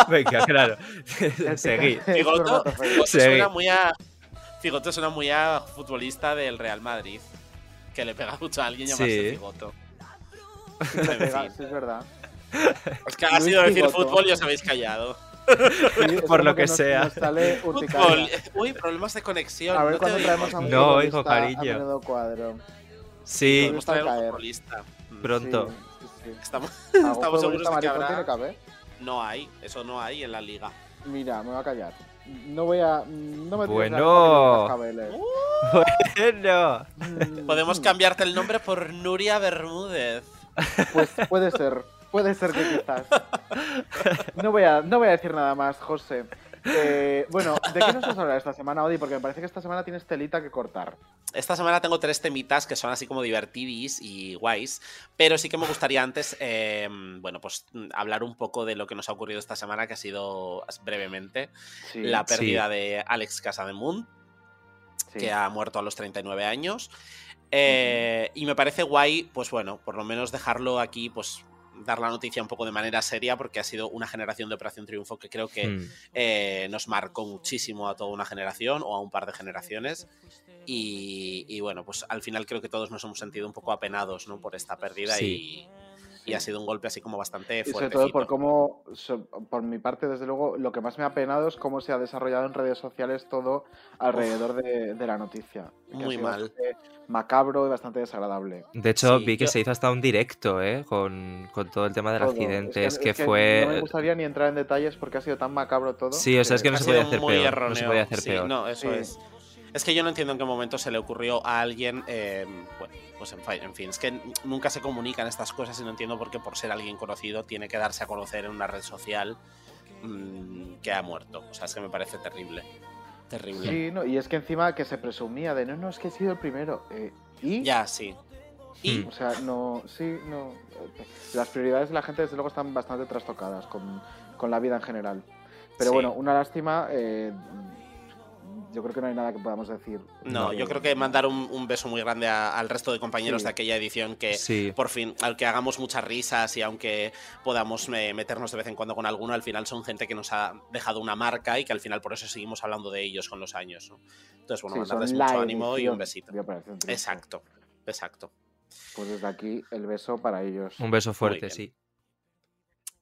Venga, claro. Cromatofeo. Figoto Sí. suena muy a. Figoto suena muy a futbolista del Real Madrid. Que le pega mucho a alguien llamarse Sí. Figoto. Sí, pega, sí, es verdad. Es que ha Luis sido decir Figoto. fútbol y os habéis callado. Sí, Por lo que nos- sea. nos sale Fútbol. urticaria. Uy, problemas de conexión. A ver no traemos a un No, hijo, cariño. cuadro. Sí, Podemos traer a un futbolista. Pronto. Sí, sí, sí. Estamos, ¿Algún estamos seguros de que habrá. que haber? No hay, eso no hay en la liga. Mira, me voy a callar. No voy a. No me Bueno. cascabeles. *laughs* Bueno. Mm, Podemos cambiarte el nombre por Nuria Bermúdez. Pues puede ser. Puede ser que quizás. No voy a, no voy a decir nada más, José. Eh, bueno, ¿de qué nos vas a hablar esta semana, Odi? Porque me parece que esta semana tienes telita que cortar. Esta semana tengo tres temitas que son así como divertidis y guays, pero sí que me gustaría antes, eh, bueno, pues mm, hablar un poco de lo que nos ha ocurrido esta semana, que ha sido brevemente Sí, la pérdida Sí. de Alex Casademunt, sí. que ha muerto a los 39 años. Eh, Y me parece guay, pues bueno, por lo menos dejarlo aquí, pues dar la noticia un poco de manera seria porque ha sido una generación de Operación Triunfo que creo que Mm. eh, nos marcó muchísimo a toda una generación o a un par de generaciones. Y, y bueno, pues al final creo que todos nos hemos sentido un poco apenados ¿no? por esta pérdida Sí. y, y ha sido un golpe así como bastante Y sobre fuerte. todo por cómo, por mi parte, desde luego, lo que más me ha penado es cómo se ha desarrollado en redes sociales todo alrededor de, de la noticia. Muy mal. bastante macabro y bastante desagradable. De hecho, Sí, vi que yo- se hizo hasta un directo, ¿eh? Con, con todo el tema del Todo. accidente. Es Es que, es fue. No me gustaría ni entrar en detalles porque ha sido tan macabro todo. Sí, o sea, es que no se podía hacer peor. No se podía hacer Sí, peor. No, eso Sí. es. Es que yo no entiendo en qué momento se le ocurrió a alguien. eh, bueno, pues en fin, en fin, es que nunca se comunican estas cosas y no entiendo por qué, por ser alguien conocido, tiene que darse a conocer en una red social mm, que ha muerto. O sea, es que me parece terrible. Terrible. Sí, no, y es que encima que se presumía de no, no, es que he sido el primero. eh, ¿Y? Ya, sí. Y. O sea, no, sí, no. Las prioridades de la gente, desde luego, están bastante trastocadas con, con la vida en general. Pero Sí. bueno, una lástima. eh, yo creo que no hay nada que podamos decir. No, yo creo que mandar un, un beso muy grande a- al resto de compañeros Sí. de aquella edición que Sí. por fin, aunque hagamos muchas risas y aunque podamos eh, meternos de vez en cuando con alguno, al final son gente que nos ha dejado una marca y que al final por eso seguimos hablando de ellos con los años. ¿no? Entonces, bueno, Sí, mandarles mucho ánimo y un besito. Exacto, exacto. Pues desde aquí, el beso para ellos. Un beso fuerte, sí.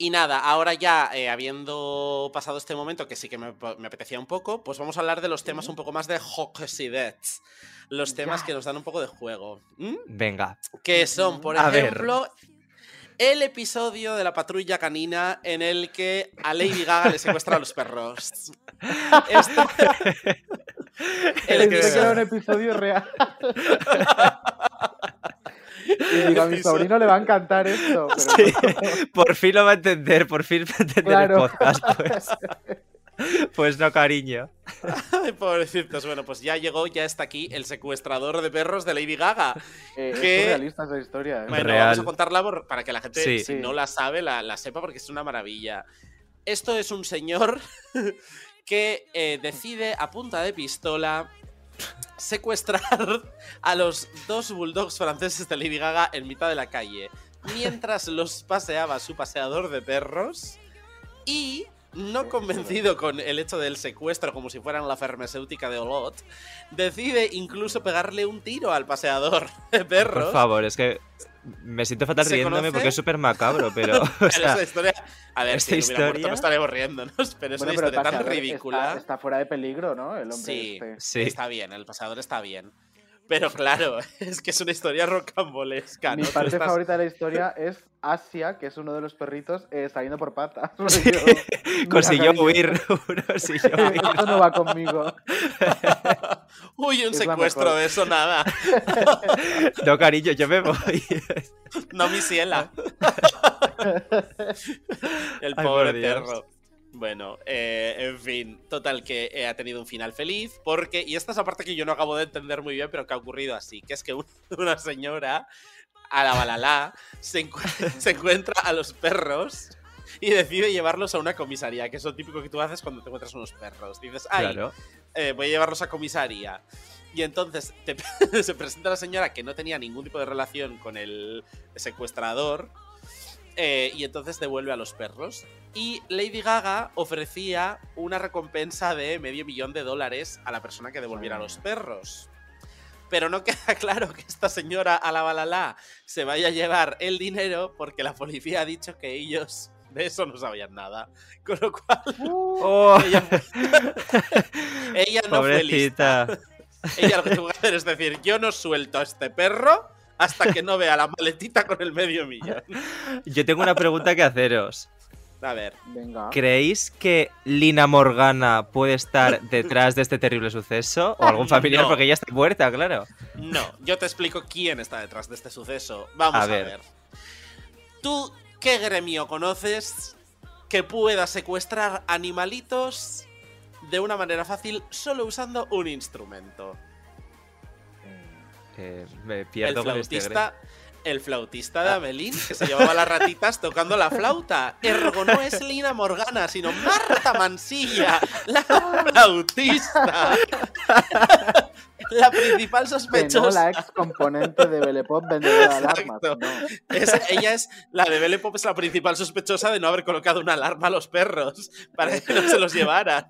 Y nada, ahora ya eh, habiendo pasado este momento que sí que me, me apetecía un poco, pues vamos a hablar de los temas un poco más de Hocksidets. Los temas Ya. que nos dan un poco de juego. Venga. Que son, por A ver. ejemplo, el episodio de la patrulla canina en el que a Lady Gaga le secuestra a los perros. *laughs* Este- *laughs* el episodio- era un episodio real. *laughs* y digo, a mi sobrino le va a encantar esto. Pero Sí, no. *laughs* por fin lo va a entender, por fin va a entender Claro. el podcast. *laughs* Pues. Pues no, cariño. Ay, pobrecitos. Bueno, pues ya llegó, ya está aquí el secuestrador de perros de Lady Gaga. Eh, es que- surrealista esa historia. ¿eh? Bueno, Real. vamos a contarla por- para que la gente, Sí. si Sí. no la sabe, la, la sepa porque es una maravilla. Esto es un señor *laughs* que eh, decide a punta de pistola secuestrar a los dos bulldogs franceses de Lady Gaga en mitad de la calle mientras los paseaba su paseador de perros y no convencido con el hecho del secuestro como si fueran la farmacéutica de Olot, decide incluso pegarle un tiro al paseador de perros. Por favor, es que me siento fatal ¿Se riéndome conoce? porque es súper macabro, *laughs* pero. o Pero sea, esa historia. A ver, esta si no hubiera muerto, historia- no estaremos *laughs* riéndonos, pero es Bueno, una pero historia tan ridícula. Está, está fuera de peligro, ¿no? El hombre sí, este. Sí. está bien, el pasador está bien. Pero claro, *laughs* es que es una historia rocambolesca. Mi ¿no? Tú parte estás- favorita de la historia es Asia, que es uno de los perritos, eh, saliendo por patas. *laughs* *laughs* Consiguió huir. consiguió huir. Esto no va conmigo. Uy, un Es secuestro de eso, nada. No, cariño, yo me voy. No, mi ciela. El Ay, pobre Dios. perro. Bueno, eh, en fin, total que eh, ha tenido un final feliz porque, y esta es la parte que yo no acabo de entender muy bien, pero que ha ocurrido así, que es que un- *laughs* una señora, a la balala, se, encu- *laughs* se encuentra a los perros y decide llevarlos a una comisaría, que es lo típico que tú haces cuando te encuentras unos perros. Dices, ay, Claro. eh, voy a llevarlos a comisaría. Y entonces te- *laughs* se presenta la señora que no tenía ningún tipo de relación con el secuestrador. Eh, y entonces devuelve a los perros. Y Lady Gaga ofrecía una recompensa de medio millón de dólares a la persona que devolviera a los perros. Pero no queda *laughs* claro que esta señora a la balala se vaya a llevar el dinero porque la policía ha dicho que ellos de eso no sabían nada. Con lo cual, Oh, ella, *laughs* ella no fue lista. pobrecita. Ella lo que tuvo que hacer es decir, yo no suelto a este perro hasta que no vea la maletita con el medio millón. Yo tengo una pregunta que haceros. A ver, Venga. ¿Creéis que Lina Morgana puede estar *laughs* detrás de este terrible suceso? ¿O algún familiar? No. Porque ella está muerta, claro. no, yo te explico quién está detrás de este suceso. Vamos A a, ver. ver. ¿Tú qué gremio conoces que pueda secuestrar animalitos de una manera fácil solo usando un instrumento? Me El pierdo con este flautista, el flautista de Amelín, que se llevaba las ratitas tocando la flauta. Ergo no es Lina Morgana, sino Marta Mansilla, la flautista. la principal Que no sospechosa. la ex componente de Belepop vendedora de alarmas. Exacto. no. Es- ella es la de Belle Pop, es la principal sospechosa de no haber colocado una alarma a los perros para que no se los llevaran.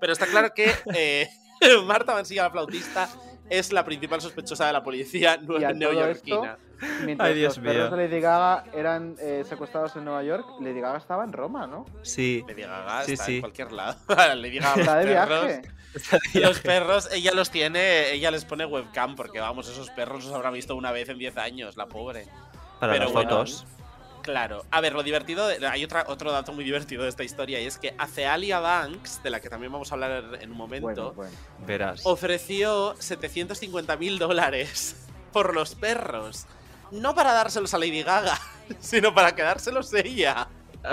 Pero está claro que eh, *laughs* Marta Mansilla, la flautista, es la principal sospechosa de la policía *laughs* neoyorquina. Mientras Ay, Dios los perros mío. de Lady Gaga eran eh, secuestrados en Nueva York, Lady Gaga estaba en Roma, ¿no? Sí. Lady Gaga Sí, está sí. en cualquier lado. *laughs* Lady Gaga, los Está de perros, viaje. los perros, ella los tiene, ella les pone webcam porque vamos, esos perros los habrá visto una vez en 10 años, la pobre. Para Pero las bueno, fotos. Claro. A ver, lo divertido, de- hay otra, otro dato muy divertido de esta historia y es que Acealia Banks, de la que también vamos a hablar en un momento, Bueno, bueno. Verás. ofreció 750 mil dólares por los perros. No para dárselos a Lady Gaga, *laughs* sino para quedárselos ella. *laughs*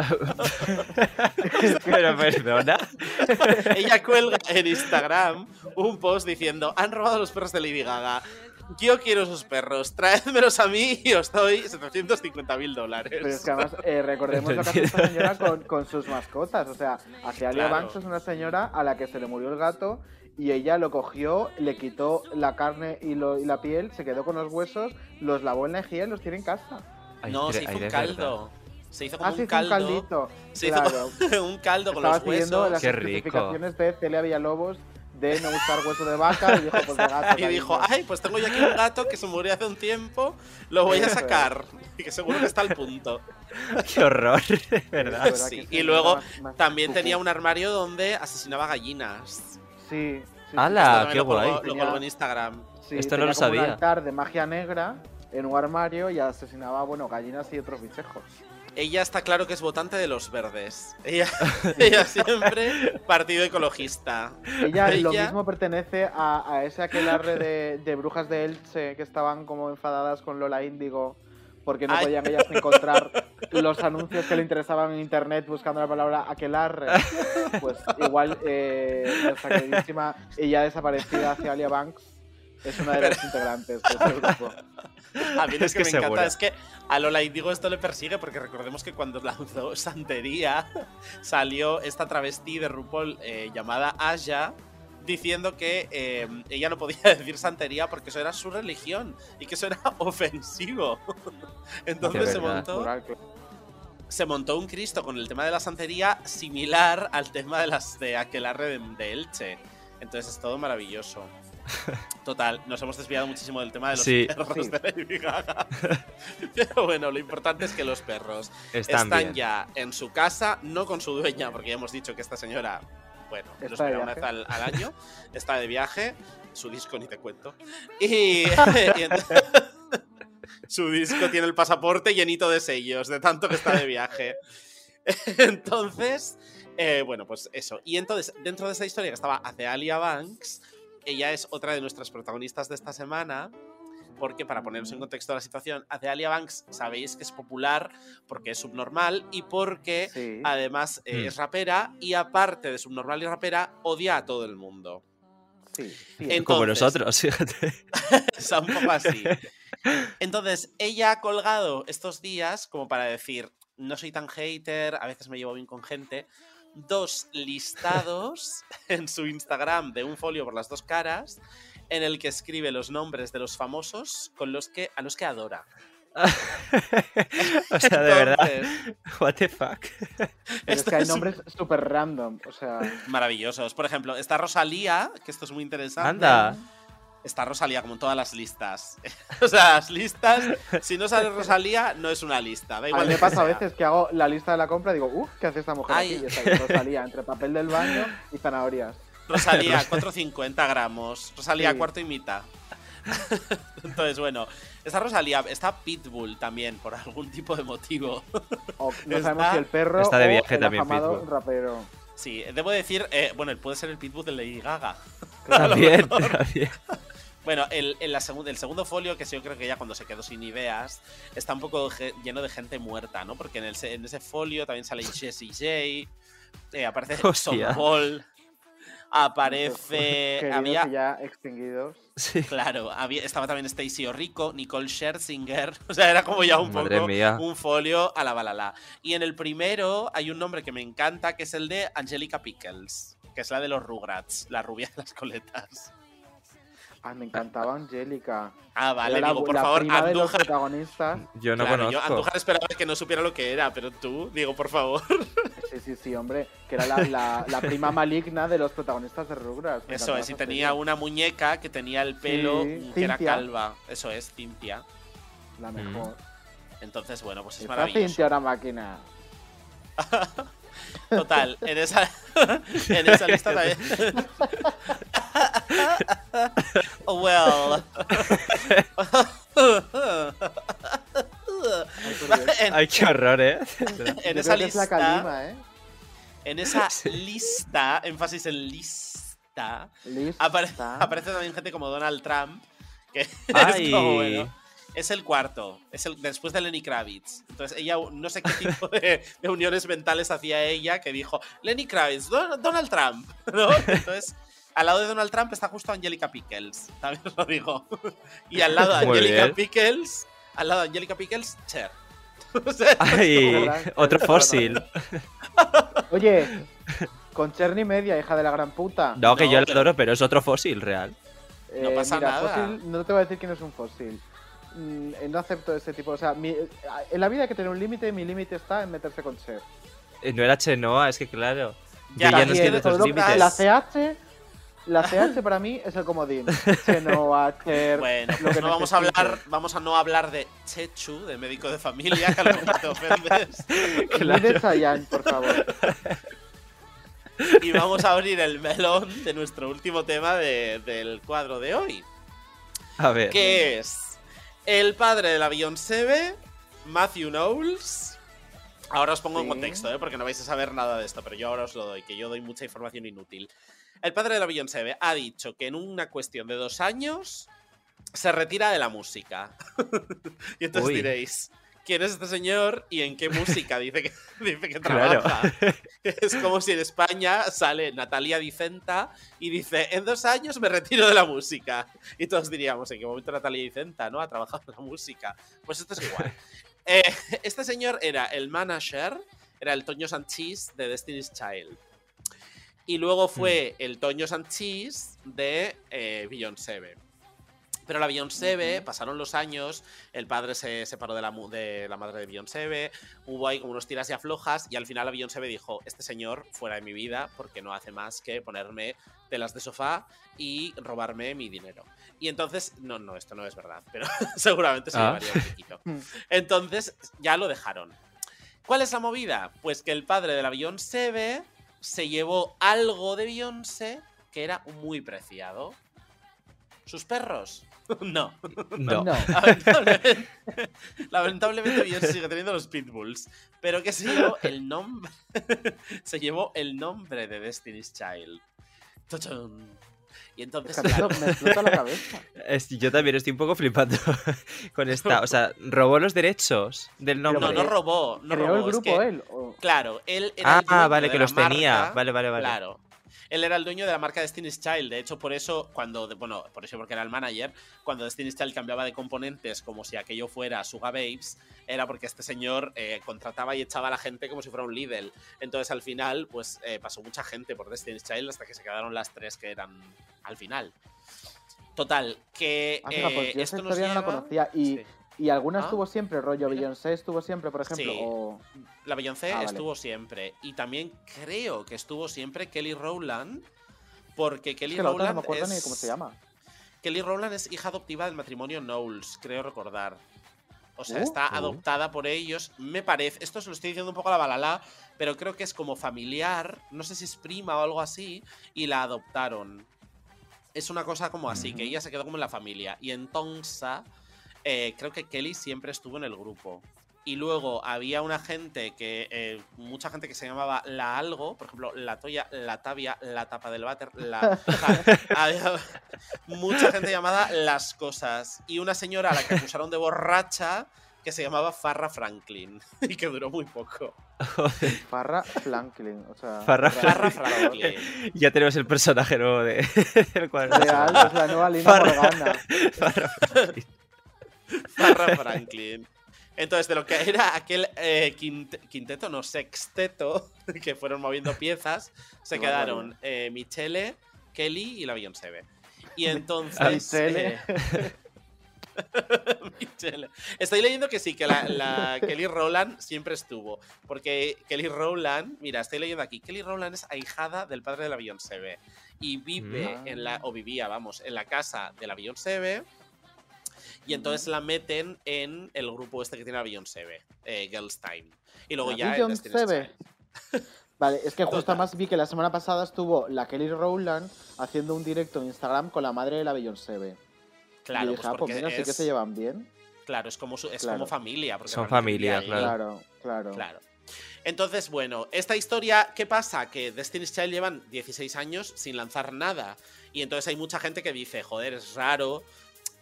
Pero perdona. Ella cuelga en Instagram un post diciendo: Han robado los perros de Lady Gaga. Yo quiero esos perros, traédmelos a mí y os doy 750 mil dólares. Pero es que además, eh, recordemos lo que hace esta señora con, con sus mascotas. O sea, Acealia Claro. Banks es una señora a la que se le murió el gato y ella lo cogió, le quitó la carne y, lo- y la piel, se quedó con los huesos, los lavó en la lejía y los tiene en casa. No, se hizo un caldo. Se hizo como Ah, se un hizo un caldo. caldito. Se Claro. hizo *laughs* un caldo con Estaba los huesos. las Qué rico. especificaciones de Celia Villalobos de no usar hueso de vaca *laughs* y dijo, pues de gato. Y dijo, ay, pues tengo yo aquí un gato que se murió hace un tiempo, lo voy a sacar. Y que seguro que está al punto. *laughs* Qué horror, *laughs* de verdad. verdad Sí, Y sí, luego más- más también cucú. tenía un armario donde asesinaba gallinas. Sí. sí, sí. ¡Hala! También qué lo guay. Lo colgó en Instagram. Sí, Esto no lo como Un sabía. altar de magia negra en un armario y asesinaba, bueno, gallinas y otros bichejos. Ella está claro que es votante de los verdes. Ella, *laughs* ella siempre partido ecologista. Ella, lo mismo pertenece a, a ese aquelarre de, de brujas de Elche que estaban como enfadadas con Lola Índigo porque no Ay. podían ellas encontrar los anuncios que le interesaban en internet buscando la palabra aquelarre. Pues igual eh, nuestra queridísima y ya desaparecida Celia Banks es una de las integrantes de este grupo. *laughs* A mí lo Es que, que me encanta es que a Lola Indigo esto le persigue porque recordemos que cuando lanzó *laughs* Santería salió esta travesti de RuPaul eh, llamada Aya diciendo que eh, ella no podía *laughs* decir santería porque eso era su religión y que eso era ofensivo. Entonces se montó, se montó un Cristo con el tema de la santería similar al tema de las de aquelarre de, de Elche. Entonces es todo maravilloso. Total, nos hemos desviado muchísimo del tema de los Sí. perros Sí. de Lady Gaga. *laughs* Pero bueno, lo importante es que los perros Están, ya en su casa, no con su dueña, porque ya hemos dicho que esta señora, bueno, Está los mira una vez al, al *laughs* año, está de viaje, su disco ni te cuento. Y, *laughs* su disco tiene el pasaporte llenito de sellos, de tanto que está de viaje. Entonces, eh, bueno, pues eso. Y entonces, dentro de esa historia que estaba Acealia Banks, ella es otra de nuestras protagonistas de esta semana. Porque para poneros en contexto la situación, Acealia Banks sabéis que es popular porque es subnormal y porque Sí. además eh, Hmm. es rapera y aparte de subnormal y rapera odia a todo el mundo. Sí, sí. En- Como Entonces- nosotros, fíjate. *laughs* Es un poco así. Entonces, ella ha colgado estos días como para decir, no soy tan hater, a veces me llevo bien con gente, dos listados *laughs* en su Instagram de un folio por las dos caras en el que escribe los nombres de los famosos con los que a los que adora. *laughs* o sea, de verdad. *laughs* What the fuck. Pero es que hay nombres súper random. O sea, maravillosos. Por ejemplo, está Rosalía, que esto es muy interesante. Anda. Está Rosalía, como en todas las listas. *laughs* o sea, las listas, si no sale Rosalía, no es una lista. Da a mí igual me pasa a veces que hago la lista de la compra y digo, uff, ¿qué hace esta mujer Ay. aquí? Y está ahí Rosalía, entre papel del baño y zanahorias. Rosalía, 4,50 gramos. Rosalía, Sí. cuarto y mitad. *laughs* Entonces, bueno, está Rosalía, está Pitbull también, por algún tipo de motivo. O no Está- sabemos si el perro Está de o viaje el también, afamado Pitbull. rapero. Sí, debo decir, eh, bueno, él puede ser el Pitbull de Lady Gaga. También, *laughs* también. Bueno, el, la segundo folio, que sí, yo creo que ya cuando se quedó sin ideas, está un poco lleno de gente muerta, ¿no? Porque en, el se- en ese folio también sale *laughs* Jessie J, eh, aparece Paul, aparece... Queridos había, ya extinguidos. Sí. Claro, había, estaba también Stacy Orrico, Nicole Scherzinger. *laughs* O sea, era como ya un Madre poco mía. un folio a la balala. Y en el primero hay un nombre que me encanta, que es el de Angelica Pickles, que es la de los Rugrats, la rubia de las coletas. Ah, me encantaba Angélica. *laughs* Ah, vale, Era la- digo, por la favor, prima de los Andújar. protagonistas. Yo no Claro, conozco. Yo Andújar esperaba que no supiera lo que era, pero tú, digo, por favor. *laughs* Sí, sí, sí, hombre. Que era la, la- la prima maligna de los protagonistas de Rugrats. Eso es, y tenía una muñeca que tenía el pelo Sí, que era calva. Eso es, Cintia. La mejor. Entonces, bueno, pues es Esta maravilloso. Cintia era máquina. *laughs* Total, en esa, *laughs* en esa lista también. *laughs* well. *laughs* En- Ay, qué horror, ¿eh? en esa es lista. Kalima, ¿eh? En esa lista, énfasis en lista, Lista. apare- aparece también gente como Donald Trump, que Ay. es como bueno. Es el cuarto, es el después de Lenny Kravitz. Entonces ella no sé qué tipo de, *laughs* de uniones mentales hacía ella que dijo Lenny Kravitz, Don- Donald Trump, *laughs* ¿no? Entonces al lado de Donald Trump está justo Angelica Pickles, también os lo digo. *laughs* Y al lado de Angelica. Pickles, al lado de Angelica Pickles, Cher. O sea, es Ay, otro fósil. Oye, con Cherny Media, hija de la gran puta. No, que No, yo lo pero- adoro, pero es otro fósil real. No pasa mira, nada. fósil, no te voy a decir quién es un fósil. Mm, eh, no acepto ese tipo. O sea, mi- eh, en la vida hay que tener un límite. Mi límite está en meterse con Cher. Eh, No era Chenoa, es que claro. Ya, yo ya no todo tus lo- límites. La CH, la *laughs* CH para mí es el comodín. Chenoa, Cher. Bueno, lo pues que no vamos a hablar, vamos a no hablar de Chechu, de médico de familia, que a lo mejor te ofendes. *laughs* De Chayanne, por favor. Y vamos a abrir el melón de nuestro último tema de- del cuadro de hoy. A ver. Que es el padre de la Beyoncé, Matthew Knowles. Ahora os pongo en contexto, ¿eh? porque no vais a saber nada de esto, pero yo ahora os lo doy, que yo doy mucha información inútil. El padre de la Beyoncé ha dicho que en una cuestión de dos años se retira de la música. *laughs* y entonces Uy. diréis, ¿quién es este señor y en qué música dice que, *laughs* dice que Claro. trabaja? Es como si en España sale Natalia Dicenta y dice, en dos años me retiro de la música. Y todos diríamos, ¿en qué momento Natalia Dicenta no ha trabajado en la música? Pues esto es igual. *laughs* Eh, este señor era el manager, era el Toño Sanchís de Destiny's Child. Y luego fue el Toño Sanchís de eh, Beyoncé. Pero la Beyoncé, pasaron los años, el padre se separó de la, de la madre de Beyoncé, hubo ahí como unos tiras y aflojas, y al final la Beyoncé dijo, este señor fuera de mi vida porque no hace más que ponerme telas de sofá y robarme mi dinero. Y entonces, no, no, esto no es verdad, pero *laughs* seguramente se Ah. llevaría un poquito. *laughs* Entonces, ya lo dejaron. ¿Cuál es la movida? Pues que el padre de la Beyoncé se llevó algo de Beyoncé que era muy preciado. ¿Sus perros? No. No. No. *laughs* Lamentablemente, lamentablemente Beyoncé sigue teniendo los pitbulls. Pero que se llevó el nombre. *laughs* se llevó el nombre de Destiny's Child. Y Es entonces. que claro, me explota la cabeza. *laughs* Es- yo también estoy un poco flipando con esta. O sea, robó los derechos del no, nombre. no robó. No ¿Creó robó, el es grupo que- él? o- Claro, él era Ah, el vale, de que la los tenía. Vale, vale, vale. Claro. Él era el dueño de la marca Destiny's Child. De hecho, por eso, cuando. Bueno, por eso porque era el manager. Cuando Destiny's Child cambiaba de componentes como si aquello fuera Suga Babes, era porque este señor eh, contrataba y echaba a la gente como si fuera un Lidl. Entonces, al final, pues eh, pasó mucha gente por Destiny's Child hasta que se quedaron las tres que eran al final. Total, que. Ah, mira, pues eh, yo esto historia no la conocía. Y, Sí. Y alguna Ah, estuvo siempre, rollo mira. Beyoncé estuvo siempre, por ejemplo. Sí. O... La Beyoncé Ah, vale. estuvo siempre. Y también creo que estuvo siempre Kelly Rowland. Porque Es Kelly que la otra no Rowland me acuerdo es... ni cómo se llama. Kelly Rowland es hija adoptiva del matrimonio Knowles, creo recordar. O sea, Uh, está uh. adoptada por ellos. Me parece, esto se lo estoy diciendo un poco a la balala, pero creo que es como familiar, no sé si es prima o algo así, y la adoptaron. Es una cosa como así, que ella se quedó como en la familia. Y entonces, eh, creo que Kelly siempre estuvo en el grupo. Y luego había una gente que, eh, mucha gente que se llamaba La Algo, por ejemplo, La Toya, La Tavia, La Tapa del Váter, La. *laughs* había mucha gente llamada Las Cosas. Y una señora a la que acusaron de borracha que se llamaba Farra Franklin *laughs* y que duró muy poco. *laughs* Farra Franklin. O sea, Farrah Farra Franklin. Franklin. Ya tenemos el personaje nuevo de, del cuadro. Real, es la nueva Lina Farrah- Morgana. Farrah Franklin. *laughs* Farrah Franklin. Entonces, de lo que era aquel eh, quint- quinteto, no, sexteto, *laughs* que fueron moviendo piezas, se quedaron eh, Michele, Kelly y la Beyoncé. Y *laughs* entonces. Michelle. eh, Michelle. Estoy leyendo que sí, que la, la Kelly Rowland siempre estuvo. Porque Kelly Rowland, mira, estoy leyendo aquí, Kelly Rowland es ahijada del padre de la Beyoncé. Y vive Mm. en la, o vivía, vamos, en la casa de la Beyoncé. Y entonces la meten en el grupo este que tiene la Beyoncé eh, Girls Time. Y luego La ya en Beyoncé. *laughs* Vale, es que justo Total. además vi que la semana pasada estuvo la Kelly Rowland haciendo un directo en Instagram con la madre de la Beyoncé. Claro, y dije, pues ah, pues porque mira, sí que se llevan bien. Claro, es como, su- es Claro. como familia. porque Son familia. Claro, claro. Claro. Entonces, bueno, esta historia, ¿qué pasa? Que Destiny's Child llevan 16 años sin lanzar nada. Y entonces hay mucha gente que dice, joder, es raro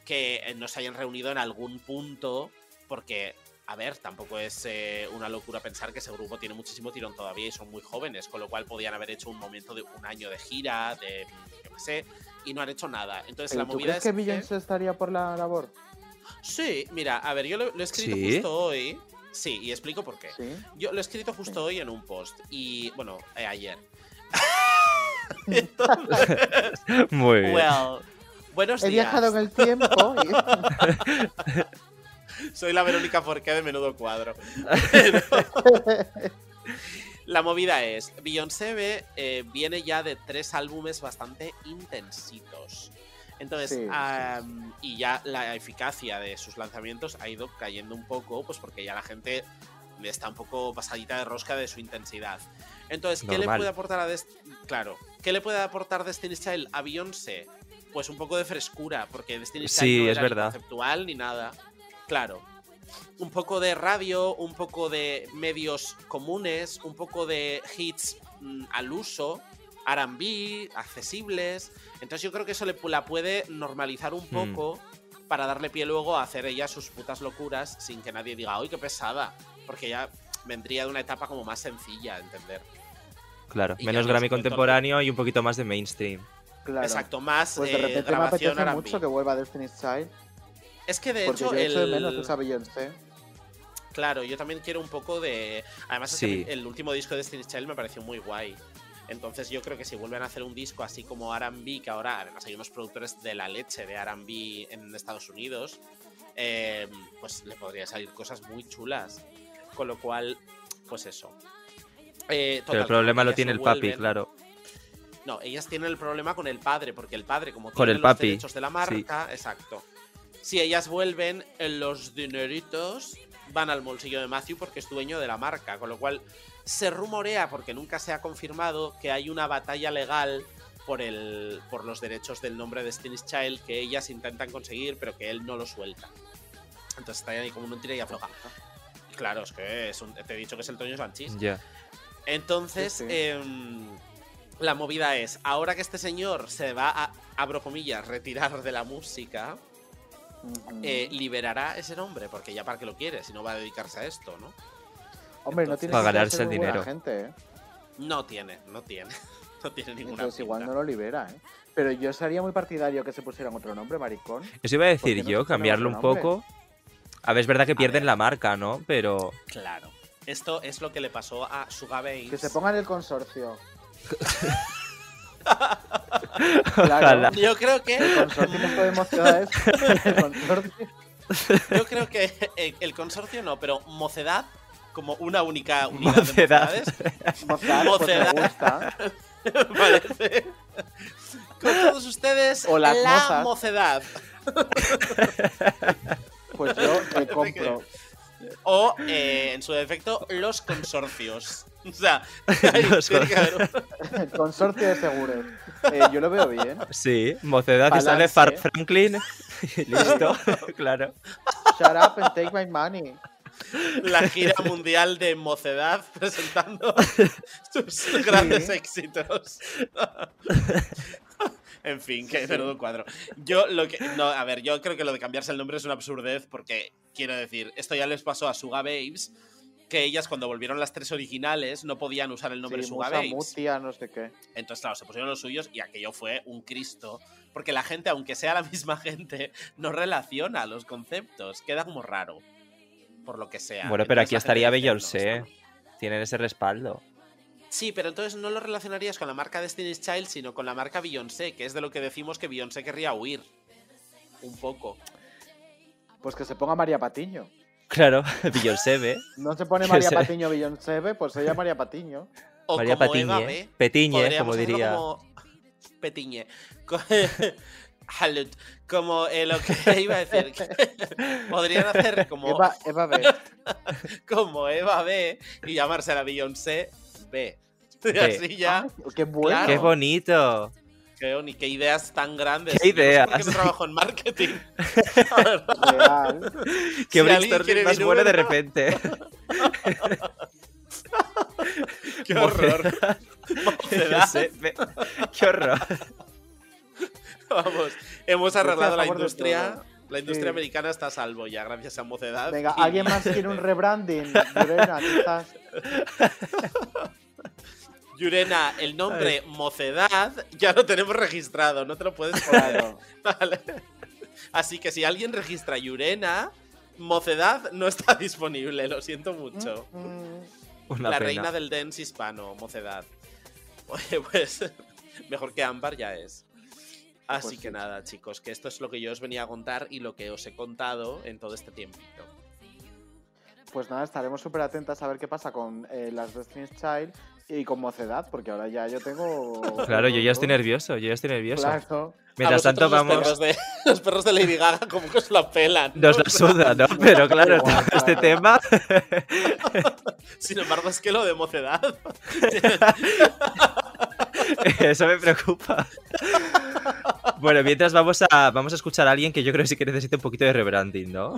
que eh, no se hayan reunido en algún punto, porque, a ver, tampoco es eh, una locura pensar que ese grupo tiene muchísimo tirón todavía y son muy jóvenes, con lo cual podían haber hecho un momento de un año de gira, de yo qué sé, y no han hecho nada. Entonces la ¿Tú movida crees es que que- Beyoncé estaría por la labor? Sí, mira, a ver, yo lo, lo he escrito ¿Sí? justo hoy. Sí, y explico por qué. Sí. Yo lo he escrito justo Sí. hoy en un post. Y, bueno, eh, ayer. *laughs* *laughs* *laughs* Muy bien. Well, buenos He días. viajado en el tiempo y... *laughs* Soy la Verónica Forqué de menudo cuadro. Pero- *laughs* la movida es, Beyoncé ve, eh, viene ya de tres álbumes bastante intensitos. Entonces, Sí, sí. am, y ya la eficacia de sus lanzamientos ha ido cayendo un poco, pues porque ya la gente está un poco pasadita de rosca de su intensidad. Entonces, ¿qué le puede aportar a Dest- Claro, ¿qué le puede aportar Destiny's Child a Beyoncé? Pues un poco de frescura, porque Destiny's Child Sí, no es era ni verdad. conceptual ni nada. Claro. Un poco de radio, un poco de medios comunes, un poco de hits mm, al uso, RB, accesibles. Entonces yo creo que eso le, la puede normalizar un Hmm. poco para darle pie luego a hacer ella sus putas locuras sin que nadie diga, ¡ay, qué pesada! Porque ya vendría de una etapa como más sencilla, de entender. Claro, Y menos no Grammy contemporáneo y un poquito más de mainstream. Claro. Exacto, más Pues de eh, repente me grabación apetece R&B. mucho que vuelva Destiny's Child. Es que de porque hecho yo echo de el... menos esa Beyoncé. Claro, yo también quiero un poco de. Además, es que el último disco de Destiny's Child me pareció muy guay. Entonces, yo creo que si vuelven a hacer un disco así como RB, que ahora además hay unos productores de la leche de RB en Estados Unidos, eh, pues le podría salir cosas muy chulas. Con lo cual, pues eso. Eh, Pero el problema lo tiene el papi, claro. No, ellas tienen el problema con el padre, porque el padre, como Con tiene el los papi, derechos de la marca, exacto. Si ellas vuelven, eh, los dineritos van al bolsillo de Matthew porque es dueño de la marca, con lo cual se rumorea, porque nunca se ha confirmado, que hay una batalla legal por, el, por los derechos del nombre de Destiny's Child que ellas intentan conseguir, pero que él no lo suelta. Entonces está ahí como un tira y afloja. Claro, es que es un- te he dicho que es el Toño Sanchis. Ya. Entonces, Sí, sí. em, la movida es, ahora que este señor se va a, abro comillas, retirar de la música, eh, liberará ese nombre, porque ya para qué lo quiere, si no va a dedicarse a esto, ¿no? Hombre, no tiene Para ganarse el dinero. gente, ¿eh? No tiene, no tiene. *laughs* No tiene ninguna Entonces igual no lo libera, ¿eh? Pero yo sería muy partidario que se pusieran otro nombre, maricón. Eso iba a ¿Por decir no yo, cambiarlo un poco. A ver, es verdad que A pierden ver. la marca, ¿no? Pero. Claro. Esto es lo que le pasó a Suga Babes. Que se pongan el consorcio. Ojalá. Claro. Yo creo que El consorcio no podemos. El consorcio. Yo creo que el, consorcio no, pero Mocedad, como una única unidad Mocedad. de mocedades, *laughs* pues me Mocedad. gusta. *laughs* parece. Con todos ustedes, O las la mozas. mocedad. Pues yo eh, compro. O, eh, en su defecto, los consorcios. *laughs* O sea, *laughs* El *laughs* consorcio de seguros. Eh, yo lo veo bien. Sí, mocedad y sale Balance. Far Franklin. y Listo, claro. Shut up and take my money. la gira mundial de mocedad presentando sus grandes éxitos. En fin, que menudo cuadro. Yo lo que. No, a ver, yo creo que lo de cambiarse el nombre es una absurdez porque, quiero decir, esto ya les pasó a Suga Babes, que ellas cuando volvieron las tres originales no podían usar el nombre Sí, Suga Musa, Babes. Mutia, no sé qué. Entonces, claro, se pusieron los suyos y aquello fue un Cristo. Porque la gente, aunque sea la *laughs* misma gente, no relaciona los conceptos. Queda como raro. Por lo que sea. Bueno, pero Entonces aquí estaría gente dice, "No, Beyoncé. esto no". Tienen ese respaldo. Sí, pero entonces no lo relacionarías con la marca Destiny's Child, sino con la marca Beyoncé, que es de lo que decimos que Beyoncé querría huir. Un poco. Pues que se ponga María Patiño. Claro, *laughs* Beyoncé, ¿ve? No se pone María *laughs* Patiño Beyoncé, pues ella María Patiño. O María como Patiñe, Eva B. Petiñe, como diría. como- Petiñe. *laughs* Halut. Como eh, lo que iba a decir. Podrían hacer como Eva, Eva B. como Eva B y llamarse la Beyoncé B. Así ya. Qué bueno. Claro. ¡Qué bonito! Qué, ni qué ideas tan grandes. ¿Qué Yo no sé por ideas? qué no trabajo en marketing. *laughs* Real. *laughs* *laughs* ¡Qué Si alguien brainstorming más bueno de repente! Qué horror. ¡Qué horror! Vamos, hemos arreglado la industria. La industria Sí. americana está a salvo ya, gracias a Mocedad. Venga, ¿alguien más quiere un rebranding? Lorena, quizás. Yurena, el nombre Mocedad ya lo tenemos registrado, no te lo puedes poner. *laughs* Vale. Así que si alguien registra Yurena, Mocedad no está *laughs* disponible, lo siento mucho. Una la pena. reina del dance hispano, Mocedad. *laughs* Oye, pues mejor que Ámbar ya es. Así Pues que sí. nada, chicos, que esto es lo que yo os venía a contar y lo que os he contado en todo este tiempito. Pues nada, estaremos súper atentas a ver qué pasa con eh, las Destiny's Child y con Mocedad, porque ahora ya yo tengo. *laughs* Claro, yo ya estoy nervioso, yo ya estoy nervioso. Claro. Mientras A tanto vamos... Los perros, de, *laughs* los perros de Lady Gaga como que os la pelan. Nos la suda, ¿no? Pero claro, este tema... *laughs* Sin embargo, es que lo de mocedad. Eso me preocupa. Bueno, mientras vamos a, vamos a escuchar a alguien que yo creo que sí que necesita un poquito de rebranding, ¿no?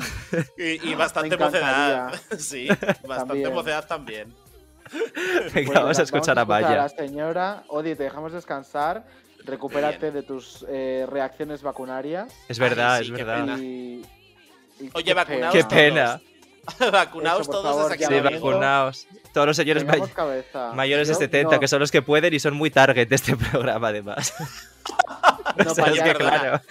y, y bastante mocedad. Sí, bastante También. mocedad también. *laughs* Venga, vamos a escuchar a a Maya. la señora. Odi, te dejamos descansar. Recupérate de tus eh, reacciones vacunarias. Es verdad, Ay, sí, es verdad. pena. Y, y Oye, qué vacunaos Qué pena. *laughs* Vacunaos Eso, todos favor, desde ya Sí, vacunaos. Todos los señores may- cabeza. mayores de Yo 70, no- que son los que pueden y son muy target de este *laughs* programa, además. No, O sea, es que claro.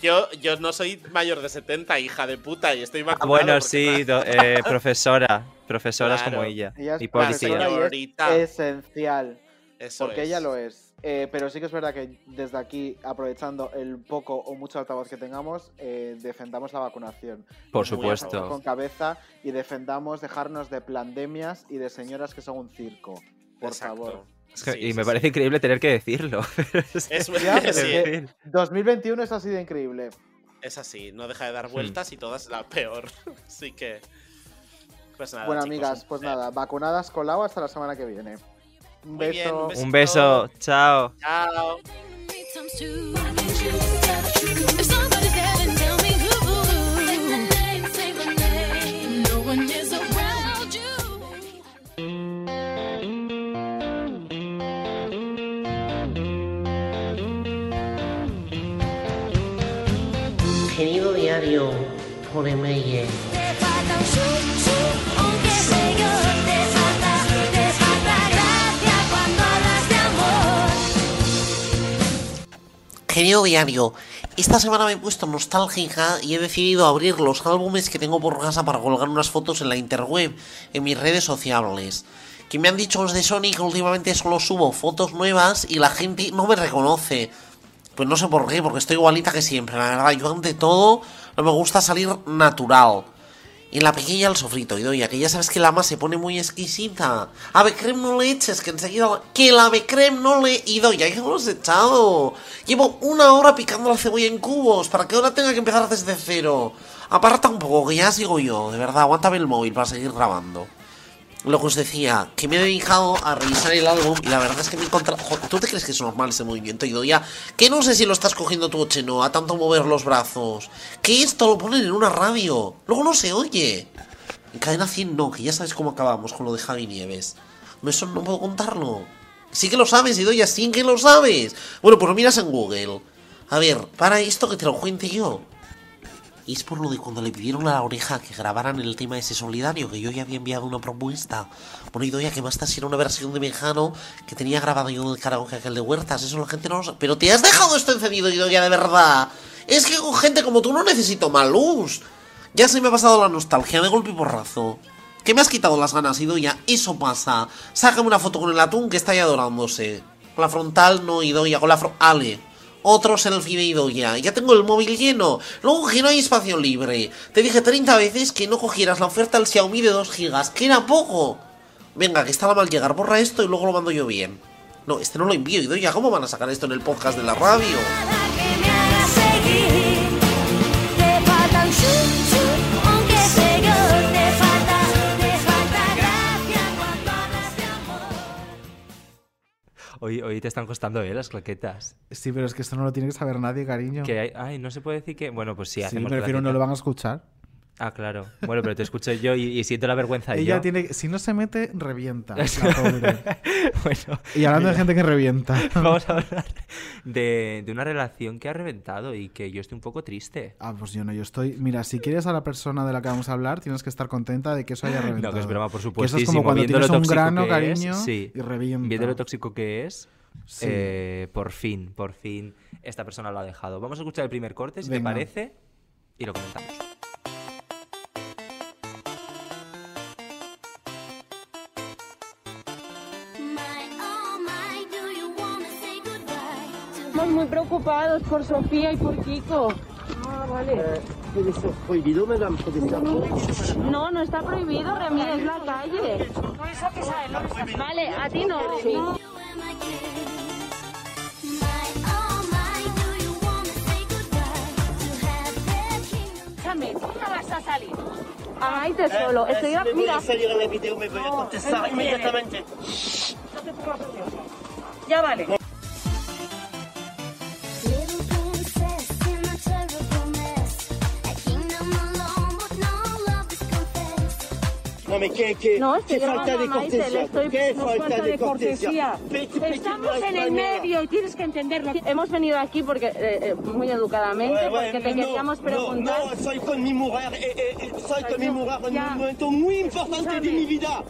Yo, yo no soy mayor de 70, hija de puta, y estoy Ah, vacunado. bueno, porque- sí, do- eh, *laughs* profesora. Profesoras Claro. como ella. Ella es Y policía. y es Señorita. esencial. Eso Porque es. ella lo es. Eh, pero sí que es verdad que desde aquí, aprovechando el poco o mucho altavoz que tengamos, eh, defendamos la vacunación. Por supuesto. Con cabeza y defendamos dejarnos de pandemias y de señoras que son un circo. Por Exacto. favor. Es que- Sí, y sí, me sí. parece increíble tener que decirlo. *laughs* Es, Ya, es que En fin. 2021 es así de increíble. es así, no deja de Hmm. dar vueltas y todas la peor. *laughs* Así que. Pues nada. bueno, chicos, amigas, pues placer. nada, vacunadas con agua hasta la semana que viene. Un Muy bien, beso. un beso. Un beso. Chao. Chao. Cuando hablas de amor. Querido diario, esta semana me he puesto nostálgica y he decidido abrir los álbumes que tengo por casa para colgar unas fotos en la interweb, en mis redes sociales. Que me han dicho los de Sony que últimamente solo subo fotos nuevas y la gente no me reconoce. Pues no sé por qué, porque estoy igualita que siempre, la verdad. Yo ante todo no me gusta salir natural. Y la pequeña al sofrito, y doy, que ya sabes que la masa se pone muy exquisita. Ave creme no le eches, que enseguida... Que la ave creme no le... Y doy, que no los he echado. Llevo una hora picando la cebolla en cubos, para que ahora tenga que empezar desde cero. Aparta un poco, que ya sigo yo, de verdad, aguántame el móvil para seguir grabando. Lo que os decía, que me he dedicado a revisar el álbum y la verdad es que me he encontrado... ¿Tú te crees que es normal ese movimiento, Idoia? Que no sé si lo estás cogiendo tú Cheno, a tanto mover los brazos. Que esto lo ponen en una radio. Luego no se oye. En cadena 100 no, que ya sabes cómo acabamos con lo de Javi Nieves. Eso no puedo contarlo. Sí que lo sabes, Idoia, sí que lo sabes. Bueno, pues lo miras en Google. A ver, para esto que te lo cuente yo. Y es por lo de cuando le pidieron a la oreja que grabaran el tema ese solidario, que yo ya había enviado una propuesta. Bueno, y que más si era una versión de Mejano que tenía grabado yo del karaoke aquel de Huertas. Eso la gente no lo sabe. Pero te has dejado esto encendido, Idoia, de verdad. Es que con gente como tú no necesito más luz. Ya se me ha pasado la nostalgia de golpe y porrazo. Que me has quitado las ganas, Idoya. Eso pasa. Sácame una foto con el atún que está ahí adorándose. Con la frontal, no, Idoya. Con la fro... Ale. Otro selfie de Idoya. Ya tengo el móvil lleno. Luego que no hay espacio libre. Te dije 30 veces que no cogieras la oferta al Xiaomi de 2 gigas. Que era poco. Venga, que estaba mal llegar. Borra esto y luego lo mando yo bien. No, este no lo envío, Idoya. ¿Cómo van a sacar esto en el podcast de la radio? Hoy, hoy te están costando, ¿eh? Las claquetas. Sí, pero es que esto no lo tiene que saber nadie, cariño. Que hay- ay, no se puede decir que. Bueno, pues sí, Sí, hacemos me refiero, no lo van a escuchar. Ah, claro. Bueno, pero te escucho yo y, y siento la vergüenza Ella yo. tiene, si no se mete, revienta. *laughs* La pobre. bueno, y hablando de gente que revienta. *laughs* Vamos a hablar de, de una relación que ha reventado y que yo estoy un poco triste. Ah, pues yo no, yo estoy. Mira, si quieres a la persona de la que vamos a hablar, tienes que estar contenta de que eso haya reventado. No, que es broma, por Que supuesto. eso es como cuando tienes un grano, cariño, sí. y revienta. Viendo lo tóxico que es, Sí. eh, por fin, por fin, esta persona lo ha dejado. Vamos a escuchar el primer corte, si te parece, y lo comentamos. Muy preocupados por Sofía y por Kiko. Ah, vale. ¿Puede ser prohibido, madame? ¿Puede ser No, no está prohibido, Remy, es la calle. Vale, a ti no, ¿tú no vas a salir? A Maite solo. Eh, Estoy si a... me voy Mira. a salir en la video, me voy a contestar no inmediatamente. No te pongas. Ya vale. No, mais qué, qué, No, qué estoy falta de cortesía. estoy Qué no falta de cortesía. Vete, Estamos en el medio y tienes que entenderlo. Hemos venido aquí porque eh, eh, muy educadamente, ouais, porque te no, queríamos no, preguntar. No, soy con mi mujer, eh, eh, eh, soy con mi mujer en un momento muy importante de mi vida.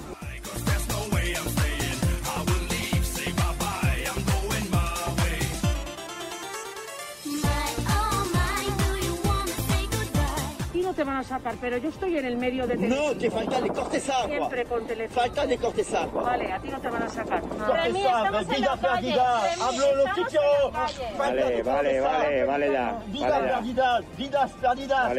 Te van a sacar, pero yo estoy en el medio de No, que falta de cortesía. Siempre con teléfono. Falta de cortesía. Vale, a ti no te van a sacar. Cortesía, vida perdida. Hablo lo que quiero. Falta de Vale, vale, vale, vale ya, Vidas perdidas, vidas perdidas.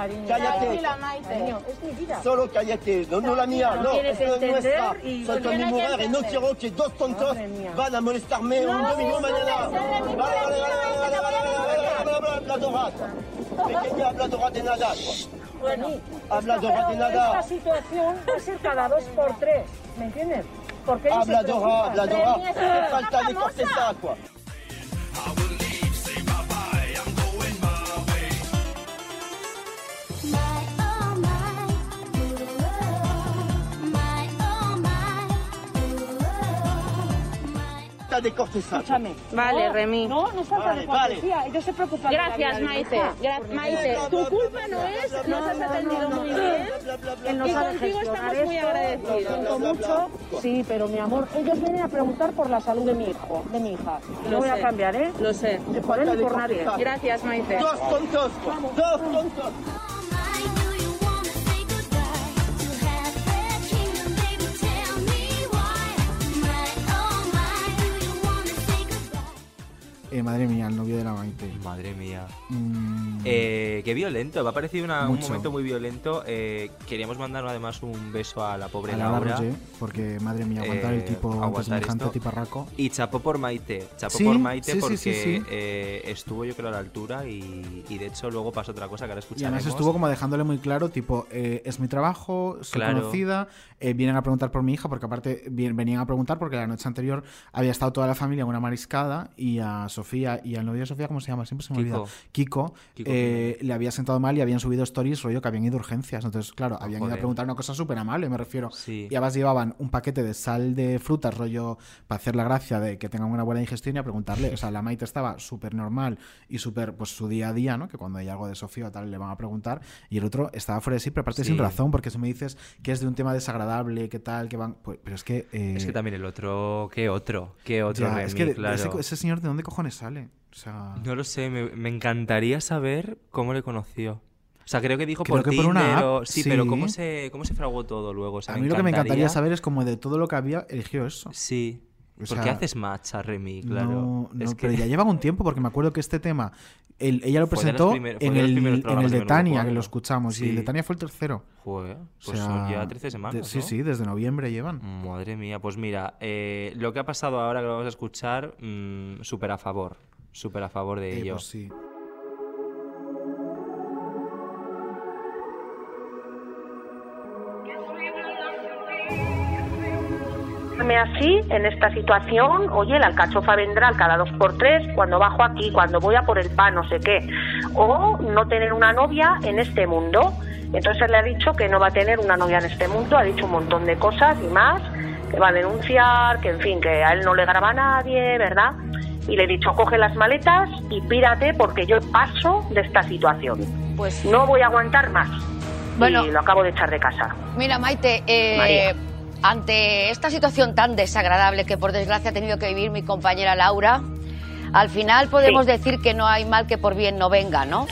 Cariño, Cállate. tranquila, Maite. Cariño, es mi vida. Solo cállate, no, no la mía, No no, es nuestra. y- Soy con mi mujer y no quiero que dos tontos van a molestarme un domingo sí, mañana. Vale, vale, vale, vale, vale, vale, habladora. Pequeña habladora de nada. Bueno, esta- de nada. Esta situación va a ser cada dos por tres, ¿me entiendes? Porque. Remy es Qué una falta de cortesía, quoi. Falta de cortesía. Escúchame. Vale, No, Remy. No, no es falta Vale, de vale. cortesía. Ellos se preocupan. Gracias, Maite. hija. Gra- Maite, tu culpa no es, nos has atendido muy bien. Y contigo gestionar estamos muy esto, agradecidos. Mucho. Sí, pero mi amor, ellos vienen a preguntar por la salud de mi hijo, de mi hija. Lo No voy a cambiar, ¿eh? Lo sé. Por él ni por nadie. Gracias, Maite. Dos tontos, dos tontos. Eh, madre mía, el novio de la Maite. Madre mía. Mm, Eh, qué violento, me ha parecido una- un momento muy violento. Eh, queríamos mandar además un beso a la pobre a la Laura. Roger, porque madre mía, aguantar el Eh, tipo aguantar semejante esto. tiparraco. Y chapó por Maite. Chapó Sí, por Maite sí, porque sí, eh, estuvo yo creo a la altura y, y de hecho luego pasó otra cosa que ahora Y escucharemos. además estuvo como dejándole muy claro, tipo, es mi trabajo, soy Claro. conocida, vienen a preguntar por mi hija, porque aparte venían a preguntar porque la noche anterior había estado toda la familia en una mariscada y a Sofía Sofía y al novio de Sofía, ¿cómo se llama? Siempre se me Kiko. olvida. Kiko, Kiko eh, le había sentado mal y habían subido stories, rollo que habían ido a urgencias. Entonces, claro, habían ido a preguntar una cosa súper amable, me refiero. Sí. Y además llevaban un paquete de sal de frutas, rollo, para hacer la gracia de que tengan una buena digestión y a preguntarle. O sea, la Maite estaba súper normal y súper, pues su día a día, ¿no? Que cuando hay algo de Sofía o tal le van a preguntar. Y el otro estaba fuera de sí, pero aparte Sí. sin razón, porque si me dices que es de un tema desagradable, que tal, que van. Pues, pero es que. eh, Es que también el otro, ¿qué otro? ¿Qué otro ya, es que claro. ese, ese señor, ¿de dónde cojones sale? O sea. No lo sé, me, me encantaría saber cómo le conoció. O sea, creo que dijo Creo por que por una Tinder app, o- Sí, pero. ¿cómo se, ¿cómo se fraguó todo luego? O sea, a mí lo que me encantaría encantaría saber es como de todo lo que había, eligió eso. Sí. O ¿Por qué sea, haces match a Remy? Claro. No, no, Es que- pero ya lleva un tiempo porque me acuerdo que este tema él- ella lo presentó primer- en, el, en el de Tania, que lo escuchamos, y el de. Tania fue el tercero. Joder, O pues sea, son ya 13 de- semanas. sí, ¿no? sí, desde noviembre llevan. Madre mía, pues mira, eh, lo que ha pasado ahora que lo vamos a escuchar, mm, súper a favor. Súper a favor de Eh, ello. pues sí. Así en esta situación, oye, la alcachofa vendrá cada dos por tres, cuando bajo aquí, cuando voy a por el pan, no sé qué. O no tener una novia en este mundo. Entonces él le ha dicho que no va a tener una novia en este mundo, ha dicho un montón de cosas y más, que va a denunciar, que en fin, que a él no le graba nadie, ¿verdad? Y le he dicho, coge las maletas y pírate porque yo paso de esta situación. Pues no voy a aguantar más. Bueno. y lo acabo de echar de casa. Mira, Maite, eh, María. Ante esta situación tan desagradable que por desgracia ha tenido que vivir mi compañera Laura, al final podemos decir que no hay mal que por bien no venga, ¿no?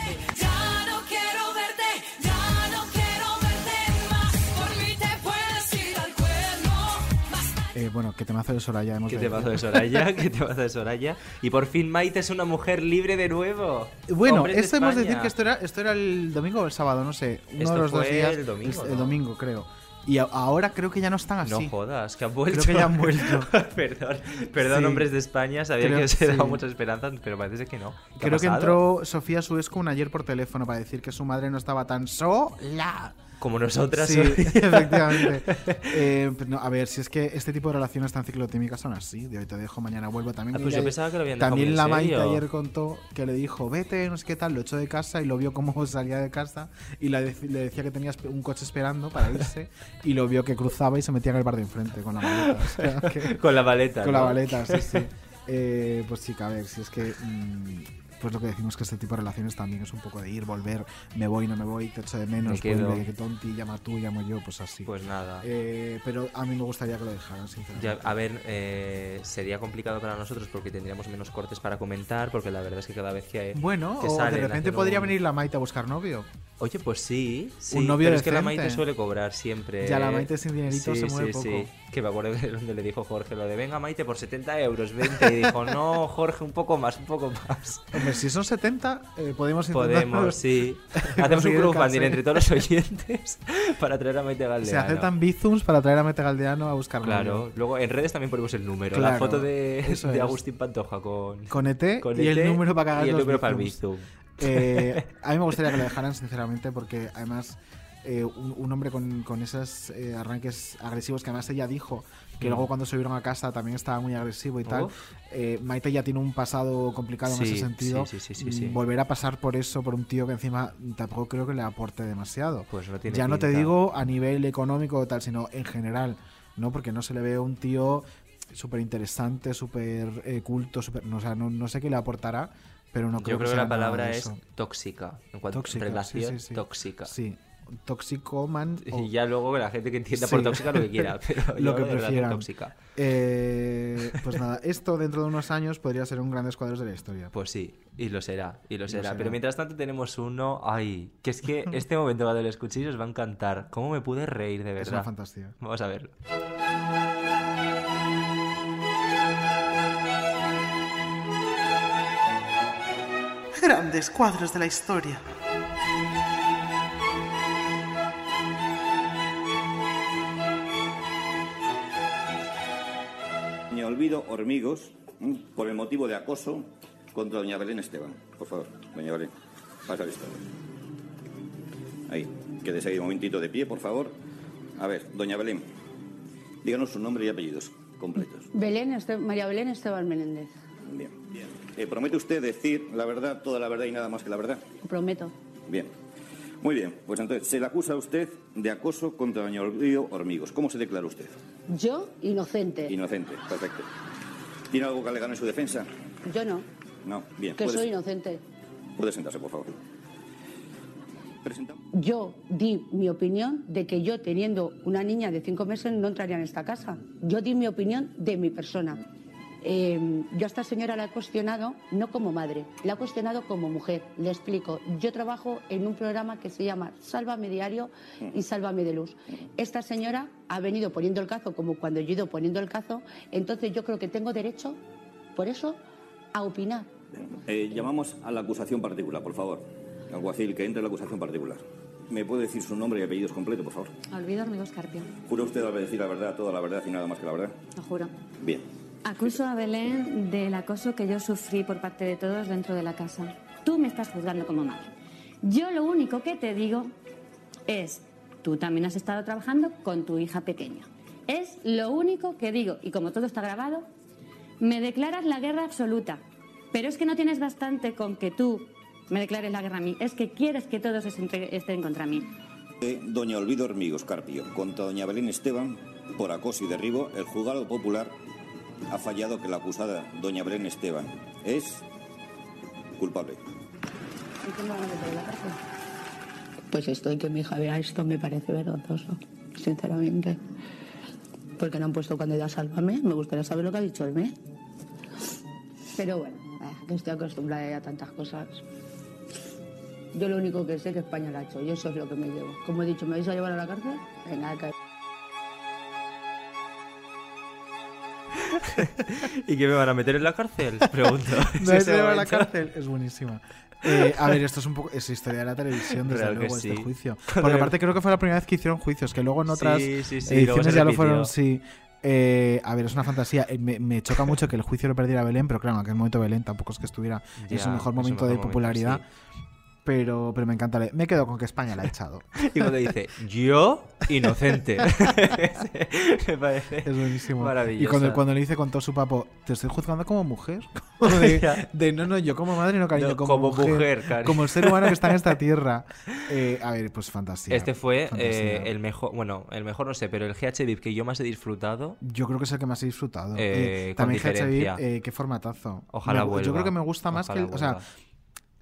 Eh, bueno, que temazo de Soraya hemos ¿Qué de te pasó de. Soraya? *laughs* ¿Qué te pasó de Soraya? Y por fin Maite es una mujer libre de nuevo. Bueno, Hombres de esto hemos de decir que esto era, esto era el domingo o el sábado, no sé. Uno Esto de los dos fue días. el domingo, el ¿no? domingo, creo. Y ahora creo que ya no están así. No jodas, que han vuelto. Creo que ya han vuelto. *laughs* perdón, perdón, Sí. hombres de España. Sabía Creo- que dado sí. muchas esperanzas, pero parece que no. ¿Qué ha Creo que entró Sofía Suescun ayer por teléfono para decir que su madre no estaba tan sola. Como nosotras. Sí, hoy. *laughs* efectivamente. *laughs* Eh, no, a ver, si es que este tipo de relaciones tan ciclotímicas son así. De hoy te dejo, mañana vuelvo. También, Ah, pues yo pensaba que lo habían También la Maite ayer contó que le dijo, vete, no sé qué tal, lo echó de casa y lo vio cómo *laughs* salía de casa y la le decía que tenía un coche esperando para irse y lo vio que cruzaba y se metía en el bar de enfrente con la maleta. o sea, que- Con la maleta, Con ¿no? la maleta, sí, sí. Eh, pues sí, que a ver, si es que... mm, pues lo que decimos que este tipo de relaciones también es un poco de ir, volver, me voy, no me voy, te echo de menos, Me vuelve, que tonti, llama tú, llamo yo, pues así. Pues nada. Eh, pero a mí me gustaría que lo dejaran, sinceramente. Ya, a ver, eh, sería complicado para nosotros porque tendríamos menos cortes para comentar, porque la verdad es que cada vez que. Bueno, que o de repente podría un- venir la Maite a buscar novio. Oye, pues sí, sí Un novio pero es que la. Maite suele cobrar siempre. Ya, la Maite sin dinerito Sí, se mueve sí, poco. sí. Que me acuerdo *laughs* de donde le dijo Jorge lo de venga Maite por 70 euros, 20. Y dijo, no, Jorge, un poco más, un poco más. Hombre, si son 70, eh, podemos intentar... Podemos, *laughs* sí. Hacemos un crowdfunding entre todos los oyentes *laughs* para traer a Maite Galdeano. Se aceptan bizums para traer a Maite Galdeano a buscar Claro, luego en redes también ponemos el número. La foto de, eso de. Agustín Pantoja con, Con ET con y el número para cagar y el número para el bizum. Eh, a mí me gustaría que lo dejaran, sinceramente, porque además eh, un, un hombre con, con esos eh, arranques agresivos que además ella dijo que Mm. luego cuando se vieron a casa también estaba muy agresivo y tal. Eh, Maite ya tiene un pasado complicado en ese sentido. sí, sí. Mm, Volver a pasar por eso, por un tío que encima tampoco creo que le aporte demasiado. Pues no tiene ya no te digo a nivel económico o tal, sino en general, ¿no? Porque no se le ve un tío súper interesante, súper eh, culto, súper... No, o sea, no, no sé qué le aportará, pero no creo Yo creo que la palabra es tóxica. En cuanto Tóxica, relación, sí, sí. tóxica. Sí, toxicoman o- Y ya luego la gente que entienda Sí. por tóxica lo que quiera, *laughs* pero lo que de prefieran. tóxica. Eh, pues nada, esto dentro de unos años podría ser un grandes cuadros de la historia. Pues sí, y lo será, y lo será. será. Pero mientras tanto tenemos uno, ay, que es que *laughs* este momento cuando lo escuchéis os va a encantar. ¿Cómo me pude reír de verdad? Es una fantasía. Vamos a verlo. Grandes cuadros de la historia. Olvido Hormigos, ¿m? por el motivo de acoso contra doña Belén Esteban. Por favor, doña Belén, pasa esto. Ahí, quédese ahí un momentito de pie, por favor. A ver, doña Belén, díganos su nombre y apellidos completos. Belén Este- María Belén Esteban Menéndez. Bien. Eh, ¿Promete usted decir la verdad, toda la verdad y nada más que la verdad? Prometo. Bien. Muy bien, pues entonces se le acusa a usted de acoso contra doña Olvido Hormigos. ¿Cómo se declara usted? Yo, inocente. Inocente, perfecto. ¿Tiene algo que alegar en su defensa? Yo no, No, bien. que soy inocente. puede sentarse, por favor. Presentamos. Yo di mi opinión de que yo, teniendo una niña de cinco meses, no entraría en esta casa. Yo di mi opinión de mi persona. Eh, yo a esta señora la he cuestionado no como madre, la he cuestionado como mujer. Le explico. Yo trabajo en un programa que se llama Sálvame Diario y Sálvame de Luz. Esta señora ha venido poniendo el cazo como cuando yo he ido poniendo el cazo. Entonces yo creo que tengo derecho, por eso, a opinar. Eh, llamamos a la acusación particular, por favor. Alguacil, que entre la acusación particular. ¿Me puede decir su nombre y apellidos completo, por favor? Olvido Hormigos Carpio. ¿Jura usted al decir la verdad, toda la verdad y nada más que la verdad? Lo juro. Bien. Acuso a Belén del acoso que yo sufrí por parte de todos dentro de la casa. Tú me estás juzgando como madre. Yo lo único que te digo es, tú también has estado trabajando con tu hija pequeña. Es lo único que digo. Y como todo está grabado, me declaras la guerra absoluta. Pero es que no tienes bastante con que tú me declares la guerra a mí. Es que quieres que todos estén contra mí. Eh, doña Olvido Hormigos Carpio contra doña Belén Esteban por acoso y derribo, el juzgado popular ha fallado que la acusada doña Belén Esteban es culpable. ¿Y quién me va a meter en la? Pues esto y que mi hija vea esto me parece vergonzoso, sinceramente. Porque no han puesto candidato a Sálvame, me gustaría saber lo que ha dicho el mes. Pero bueno, eh, que estoy acostumbrada ya a tantas cosas. Yo lo único que sé es que España lo ha hecho y eso es lo que me llevo. Como he dicho, ¿me vais a llevar a la cárcel? Venga, que... *laughs* ¿Y qué me van a meter en la cárcel? *laughs* Pregunto. No ¿Es de la cárcel, es buenísima. Eh, a ver, esto es un poco. Es historia de la televisión, desde Real luego, este sí. juicio. *laughs* Porque aparte creo que fue la primera vez que hicieron juicios, que luego en otras Sí, sí, ediciones ya lo fueron, sí. Eh, a ver, es una fantasía. Eh, Me, me choca mucho que el juicio lo perdiera Belén, pero claro, en aquel momento Belén tampoco es que estuviera en su mejor momento mejor de momento, popularidad. Pero, pero me encanta. Me quedo con que España la ha echado. *laughs* Y cuando dice, yo, inocente. *laughs* me parece Es buenísimo. maravilloso. Y cuando, cuando le dice con todo su papo, te estoy juzgando como mujer. *laughs* Como de, de, no, no, yo como madre, no cariño, No, como, como mujer, cariño. Como el ser humano que está en esta tierra. Eh, a ver, pues fantasía. Este fue eh, el mejor, bueno, el mejor no sé, pero el GH VIP que yo más he disfrutado. Yo creo que es el que más he disfrutado. Eh, también GH. VIP, eh, qué formatazo. Ojalá Me- vuelva. Yo creo que me gusta más Ojalá que el, o sea.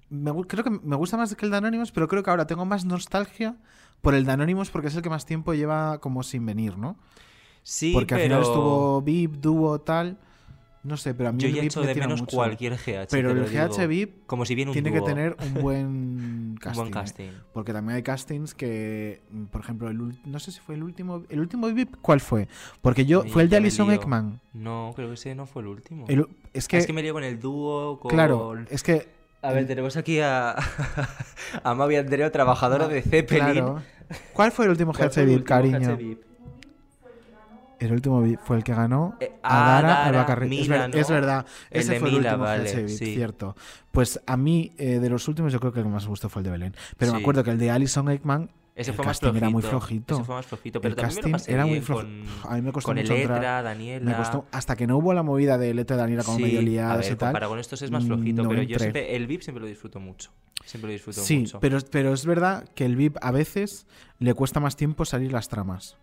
Me creo que me gusta más que el de Anonymous, pero creo que ahora tengo más nostalgia por el de Anonymous porque es el que más tiempo lleva como sin venir, ¿no? Sí, porque al final estuvo VIP, dúo, tal. No sé, pero a mí Yo el ya VIP echo me de tira menos mucho. cualquier GH, Pero el GH. VIP Como si un tiene que tener un buen *laughs* casting. buen ¿eh? casting. Porque también hay castings que, por ejemplo, el no sé si fue el último. ¿El último VIP cuál fue? Porque yo. Fue el de Alison. Ekman. No, creo que ese no fue el último. El es que- es que me lío con el dúo, con... Claro, es que. A ver, tenemos aquí a, *laughs* a Mavi Andreo, trabajadora de Zeppelin. Claro. ¿Cuál fue el último ¿Cuál GH fue el VIP, último cariño? El último VIP fue el que ganó Eh, a Dara Albacarri. Es, ver- ¿no? es verdad, El ese de fue Mila, el último vale, GH VIP, sí. cierto. Pues a mí, eh, de los últimos, yo creo que el que más me gustó fue el de Belén. Pero me acuerdo que el de Alison Ekman. Ese el fue más casting era muy flojito, flojito. ese fue más flojito, pero el también me lo pasé era muy flojito. con- A mí me costó con mucho Eletra, entrar. Daniela. Me costó, hasta que no hubo la movida de Eletra Daniela como Sí, medio a liadas ver, y tal. comparado con estos es más mm, flojito, no pero yo siempre, el VIP siempre lo disfruto mucho. Siempre lo disfruto Sí, mucho. pero, pero es verdad que el VIP a veces le cuesta más tiempo salir las tramas.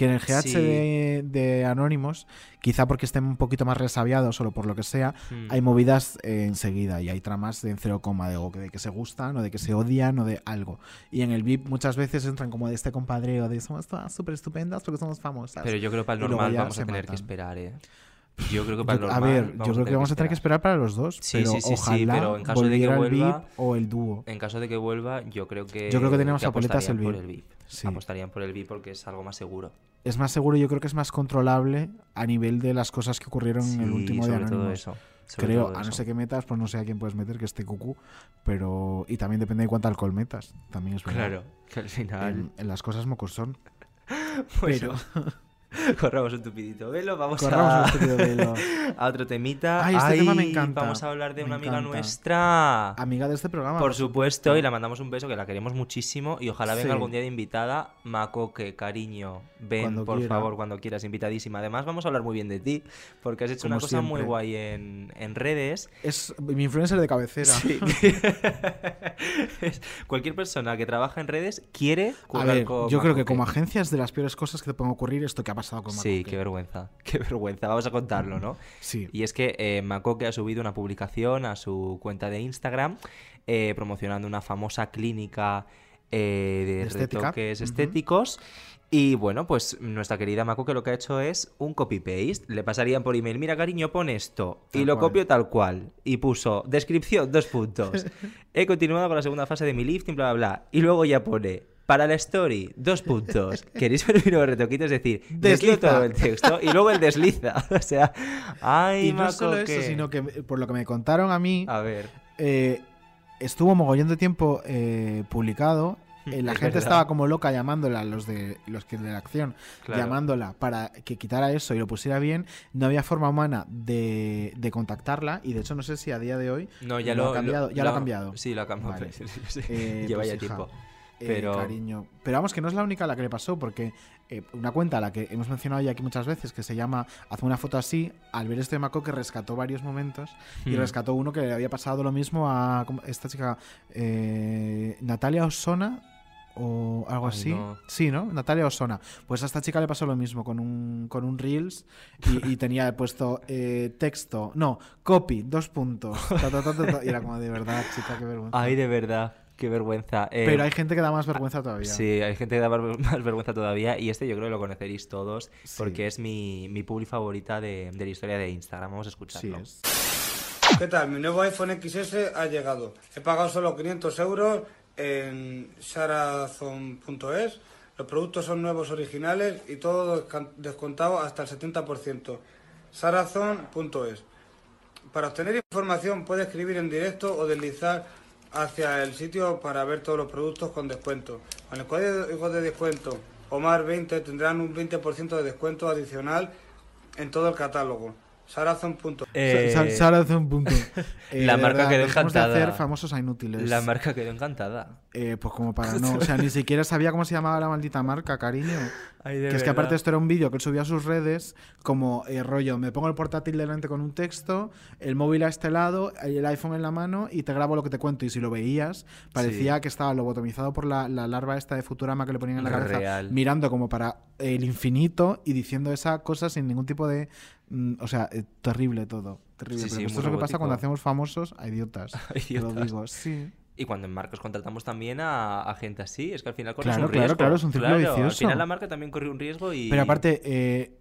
Que en el GH Sí. de, de Anónimos, quizá porque estén un poquito más resabiados o lo- por lo que sea, Hmm. hay movidas eh, enseguida y hay tramas de en cero coma de, que se gustan o de que se odian o de algo. Y en el VIP muchas veces entran como de este compadreo de somos todas súper estupendas porque somos famosas. Pero yo creo que para el normal vamos a tener que esperar, ¿eh? Yo creo que para el Yo- normal. a ver, yo creo que vamos a tener que esperar para los dos. Sí, pero sí, sí, ojalá pero en caso de que vuelva. VIP o el dúo. En caso de que vuelva, yo creo que. Yo creo que tenemos a Poletas apostarían el VIP. el VIP. Sí. Apostarían por el VIP porque es algo más seguro. Es más seguro y yo creo que es más controlable a nivel de las cosas que ocurrieron en el último de sobre todo eso, sobre Creo, todo a no ser que metas, pues no sé a quién puedes meter que esté cucú, pero y también depende de cuánto alcohol metas, también es verdad. Claro, que al final- en, en las cosas mocos son. *laughs* Pero. *laughs* Corramos un tupidito velo, vamos Corramos a... un velo. *laughs* a otro temita. Ay, este tema me encanta. Vamos a hablar de Me una amiga encanta. nuestra. Amiga de este programa. Por supuesto, y la mandamos un beso, que la queremos muchísimo. Y ojalá venga Sí. algún día de invitada. Macoque, cariño, ven, Cuando por quiera. favor, cuando quieras, invitadísima. Además, vamos a hablar muy bien de ti, porque has hecho Como una cosa muy guay en, en redes. Es mi influencer de cabecera. Sí. *laughs* Cualquier persona que trabaja en redes quiere A ver, con yo creo que como agencia es de las peores cosas que te pueden ocurrir esto que ha pasado con Sí, qué vergüenza, *laughs* qué vergüenza. Vamos a contarlo, ¿no? *laughs* Sí. Y es que eh, Macoque ha subido una publicación a su cuenta de Instagram eh, promocionando una famosa clínica eh, de De estética. retoques estéticos. Y bueno, pues nuestra querida Macoque lo que ha hecho es un copy-paste. Le pasarían por email, mira cariño, pon esto. y lo cual. copio tal cual. Y puso, descripción, dos puntos. *laughs* He continuado con la segunda fase de mi lifting, bla, bla, bla. Y luego ya pone, para la story, dos puntos. *laughs* ¿Queréis ver mi nuevo retoquito? Es decir, Desliza. todo el texto y luego el desliza. *laughs* O sea, ay, y no solo eso, sino que por lo que me contaron a mí, A ver. eh, estuvo mogollón de tiempo eh, publicado. eh, la Es gente verdad. estaba como loca llamándola, los de los que de la acción, Claro. llamándola para que quitara eso y lo pusiera bien. No había forma humana de, de contactarla y de hecho no sé si a día de hoy No, ya lo ha cambiado. ya lo, ha cambiado. Sí, lo ha cambiado. Vale. *laughs* Sí, sí, sí. Eh, Lleva pues, ya hija, tiempo. Eh, Pero cariño. Pero vamos, que no es la única a la que le pasó, porque eh, una cuenta a la que hemos mencionado ya aquí muchas veces, que se llama Hazme una foto así, al ver este Maco que rescató varios momentos y Hmm. rescató uno que le había pasado lo mismo a ¿cómo- esta chica, eh, Natalia Osona. O algo Ay, así. no. Sí, ¿no? Natalia Osona. Pues a esta chica le pasó lo mismo con un, con un Reels y, y tenía puesto eh, texto, no, copy, dos puntos. ta, ta, ta, ta, ta, y era como de verdad, chica, qué vergüenza. Ay, de verdad, qué vergüenza. Eh, Pero hay gente que da más vergüenza todavía. Sí, hay gente que da más *laughs* más vergüenza todavía. Y este yo creo que lo conoceréis todos porque es mi, mi publi favorita de, de la historia de Instagram. Vamos a escucharlo. ¿Qué tal? Mi nuevo iPhone XS ha llegado. He pagado solo 500 euros en sarazon.es. Los productos son nuevos originales y todo descontado hasta el 70%. sarazon.es. Para obtener información puede escribir en directo o deslizar hacia el sitio para ver todos los productos con descuento. Con el código de descuento OMAR20 tendrán un 20% de descuento adicional en todo el catálogo. sarazon.es. Eh, Sa- Sara hace un punto. *laughs* Eh, la de marca quedó dejemos de encantada. hacer famosos a inútiles. La marca quedó encantada. Eh, pues como para *laughs* no, o sea, ni siquiera sabía cómo se llamaba la maldita marca, cariño. *laughs* Ay, que es que aparte esto era un vídeo que él subía a sus redes como eh, rollo, me pongo el portátil delante con un texto, el móvil a este lado, el iPhone en la mano y te grabo lo que te cuento. Y si lo veías, parecía que estaba lobotomizado por la, la larva esta de Futurama que le ponían en la cabeza, Real. mirando como para el infinito y diciendo esa cosa sin ningún tipo de... mm, o sea, eh, terrible todo. Terrible. Sí, Pero sí, esto es lo que pasa cuando hacemos famosos a idiotas. *laughs* A Te lo idiotas. digo, sí. Y cuando en marcas contratamos también a, a gente así, es que al final corres Claro, un claro, riesgo. claro, es un círculo Claro, Al vicioso. final la marca también corre un riesgo y... Pero aparte, eh,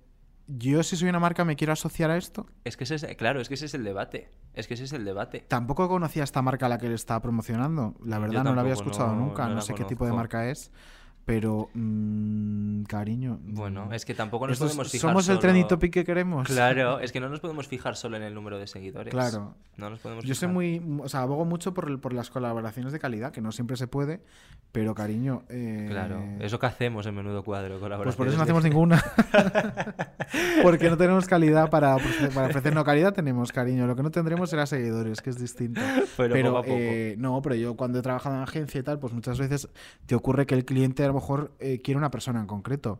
yo si soy una marca me quiero asociar a esto. Es que ese es, claro, es que ese es el debate. Es que ese es el debate. Tampoco conocía esta marca a la que le estaba promocionando. La Yo verdad no la había escuchado no- nunca. no sé qué tipo de marca es. Pero, mm, cariño. Bueno, es que tampoco nos podemos fijar ¿Somos el solo- trending topic que queremos? Claro, *laughs* es que no nos podemos fijar solo en el número de seguidores. Claro. No nos podemos Yo soy fijar. muy. O sea, abogo mucho por, el- por las colaboraciones de calidad, que no siempre se puede. Pero, cariño. eh, Claro, eso que hacemos en menudo cuadro, Pues por eso no colaboraciones hacemos ninguna. *laughs* Porque no tenemos calidad para, para ofrecer. No, calidad tenemos, cariño. Lo que no tendremos será seguidores, que es distinto. Pero poco a poco. eh, no, pero yo cuando he trabajado en agencia y tal, pues muchas veces te ocurre que el cliente a lo mejor eh, quiere una persona en concreto.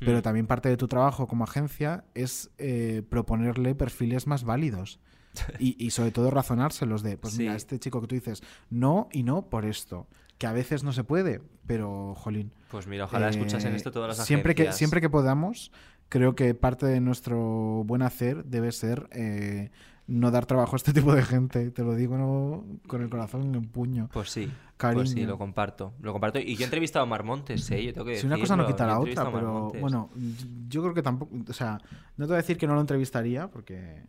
Pero Hmm. también parte de tu trabajo como agencia es eh, proponerle perfiles más válidos. *laughs* Y, y sobre todo razonárselos de, pues mira, este chico que tú dices, no y no por esto. Que a veces no se puede, pero jolín. Pues mira, ojalá escuchasen esto todas las siempre que agencias. Siempre que podamos, creo que parte de nuestro buen hacer debe ser eh, no dar trabajo a este *laughs* tipo de gente. Te lo digo no, con el corazón en puño. Pues sí, Cariño. pues sí, lo comparto. Lo comparto. Y yo he entrevistado a Mar Montes, ¿eh? Yo tengo que Si una cosa no quita la otra, pero bueno, yo creo que tampoco, o sea, no te voy a decir que no lo entrevistaría, porque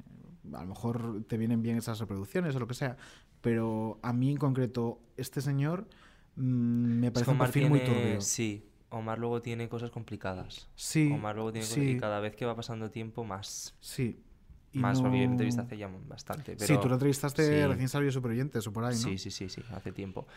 a lo mejor te vienen bien esas reproducciones o lo que sea, pero a mí en concreto, este señor mm, me parece un Omar perfil muy turbio. Sí, Omar luego tiene cosas complicadas. Sí, Omar luego tiene sí. cosas y cada vez que va pasando tiempo más. Sí. Y yo no- lo entrevisté hace ya bastante. Sí, pero- tú lo entrevistaste sí. recién salió Superoyentes o por ahí, ¿no? Sí, sí, sí, sí, hace tiempo.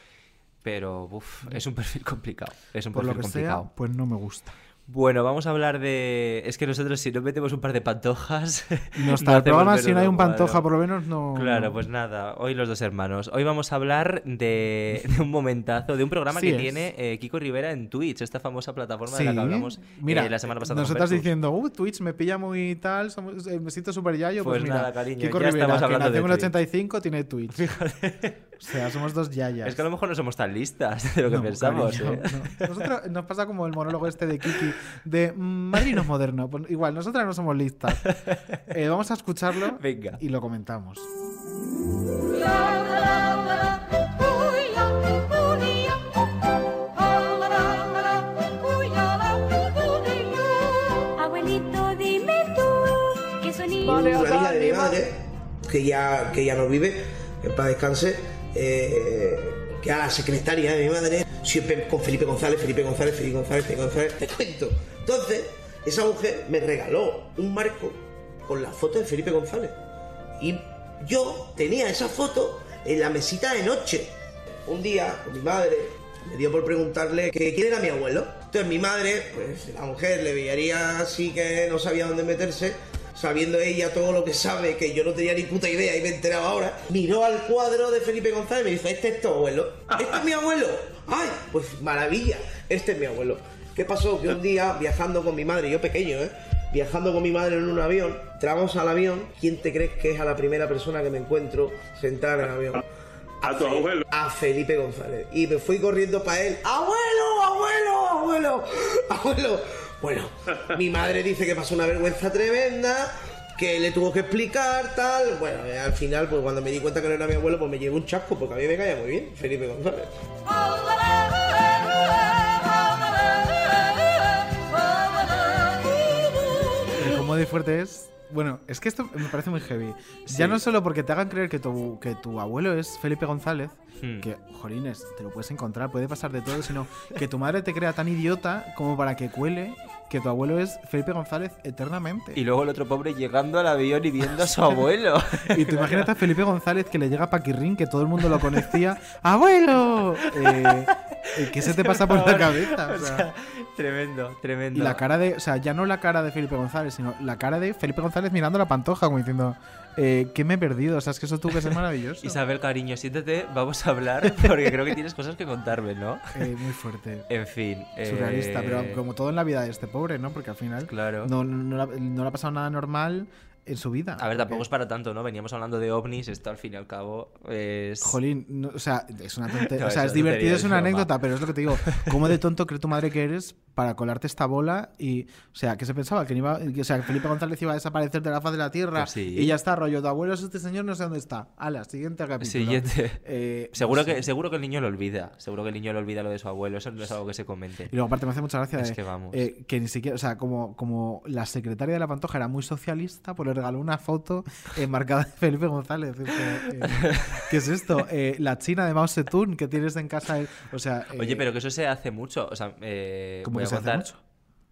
Pero, uf, es un *laughs* perfil complicado. Es un Por lo perfil que sea, complicado. pues no me gusta. Bueno, vamos a hablar de. Es que nosotros, si no metemos un par de pantojas. *laughs* No está el hacemos programa, si no hay un pantoja, cuadro. por lo menos no. Claro, pues nada, hoy los dos hermanos. Hoy vamos a hablar de, *laughs* de un momentazo, de un programa Sí que es. tiene eh, Kiko Rivera en Twitch, esta famosa plataforma Sí, de la que hablamos mira, eh, la semana pasada. nosotras Versus. diciendo, uh, Twitch me pilla muy tal, somos- eh, me siento súper yayo. Pues, Pues mira, nada, cariño, Kiko ya Rivera, estamos que hablando nació de en el Twitch. 85, tiene Twitch. *laughs* o sea, somos dos yayas. Es que a lo mejor no somos tan listas de lo que No, pensamos. cariño, ¿eh? no. Nosotros nos pasa como el monólogo este de Kiki de mm, Madrid no es moderno. Pues igual, nosotras no somos listas. Eh, vamos a escucharlo Venga. y lo comentamos. Abuelito, dime tú, ¿qué sonido? una amiga de mi madre, que ya, que ya no vive, que en paz descanse, eh, que era la secretaria de mi madre, siempre con Felipe González, Felipe González, Felipe González, Felipe González, te cuento. Entonces, esa mujer me regaló un marco con la foto de Felipe González. Y yo tenía esa foto en la mesita de noche. Un día, mi madre, me dio por preguntarle que quién era mi abuelo. Entonces mi madre, pues la mujer le veía así que no sabía dónde meterse, sabiendo ella todo lo que sabe, que yo no tenía ni puta idea y me enteraba ahora, miró al cuadro de Felipe González y me dijo, este es tu abuelo. ¿Este es mi abuelo? *laughs* ¡Ay! Pues maravilla, este es mi abuelo. ¿Qué pasó? Que un día, viajando con mi madre, yo pequeño, ¿eh? Viajando con mi madre en un avión, entramos al avión, ¿quién te crees que es a la primera persona que me encuentro sentada en el avión? *laughs* A tu abuelo. A Felipe González. Y me fui corriendo para él. ¡Abuelo, abuelo, abuelo! *laughs* ¡Abuelo! Bueno, mi madre dice que pasó una vergüenza tremenda, que le tuvo que explicar, tal. Bueno, eh, al final, pues cuando me di cuenta que no era mi abuelo, pues me llevé un chasco, porque a mí me caía muy bien, Felipe González. El cómo de fuerte es. Bueno, es que esto me parece muy heavy. Ya no solo porque te hagan creer que tu, que tu abuelo es Felipe González, Hmm. que, jolines, te lo puedes encontrar, puede pasar de todo, sino que tu madre te crea tan idiota como para que cuele que tu abuelo es Felipe González eternamente. Y luego el otro pobre llegando al avión y viendo a su abuelo. *laughs* Y tú imagínate a Felipe González que le llega a Paquirrín, que todo el mundo lo conocía. ¡Abuelo! Eh, *laughs* ¿Qué *laughs* se te pasa por la cabeza? O O sea, sea, tremendo, tremendo. y la cara de. O sea, ya no la cara de Felipe González, sino la cara de Felipe González mirando la pantoja, como diciendo. Eh, ¿Qué me he perdido? O sea, es que eso tuvo que ser maravilloso. Isabel, cariño, siéntate, vamos a hablar *laughs* porque creo que tienes cosas que contarme, ¿no? Eh, muy fuerte. En fin. eh, Surrealista, pero como todo en la vida de este pobre, ¿no? Porque al final Claro. no, no, ha- no le ha pasado nada normal en su vida. A ver, tampoco es para tanto, ¿no? Veníamos hablando de ovnis, esto al fin y al cabo es... Jolín, no, o sea, es una tontería. *laughs* No, o sea, es divertido, es una anécdota, pero es lo que te digo. *laughs* ¿Cómo de tonto cree tu madre que eres para colarte esta bola? Y, o sea, ¿qué se pensaba? Que, iba, o sea, que Felipe González iba a desaparecer de la faz de la tierra Pues sí. y ya está, rollo. Tu abuelo es este señor, no sé dónde está. Ala, siguiente capítulo. Siguiente. Eh, *laughs* seguro, que, seguro que el niño lo olvida. Seguro que el niño lo olvida lo de su abuelo. Eso no es algo que se comente. Y luego, aparte, me hace mucha gracia Es de, que vamos. eh, que ni siquiera, o sea, como, como la secretaria de la Pantoja era muy socialista, pues le regaló una foto enmarcada de Felipe González. Eh, ¿Qué es esto? Eh, la china de Mao Zedong que tienes en casa. eh, O sea, eh, Oye, pero que eso se hace mucho. O sea, eh, ¿Cómo voy que a se hace contar. mucho?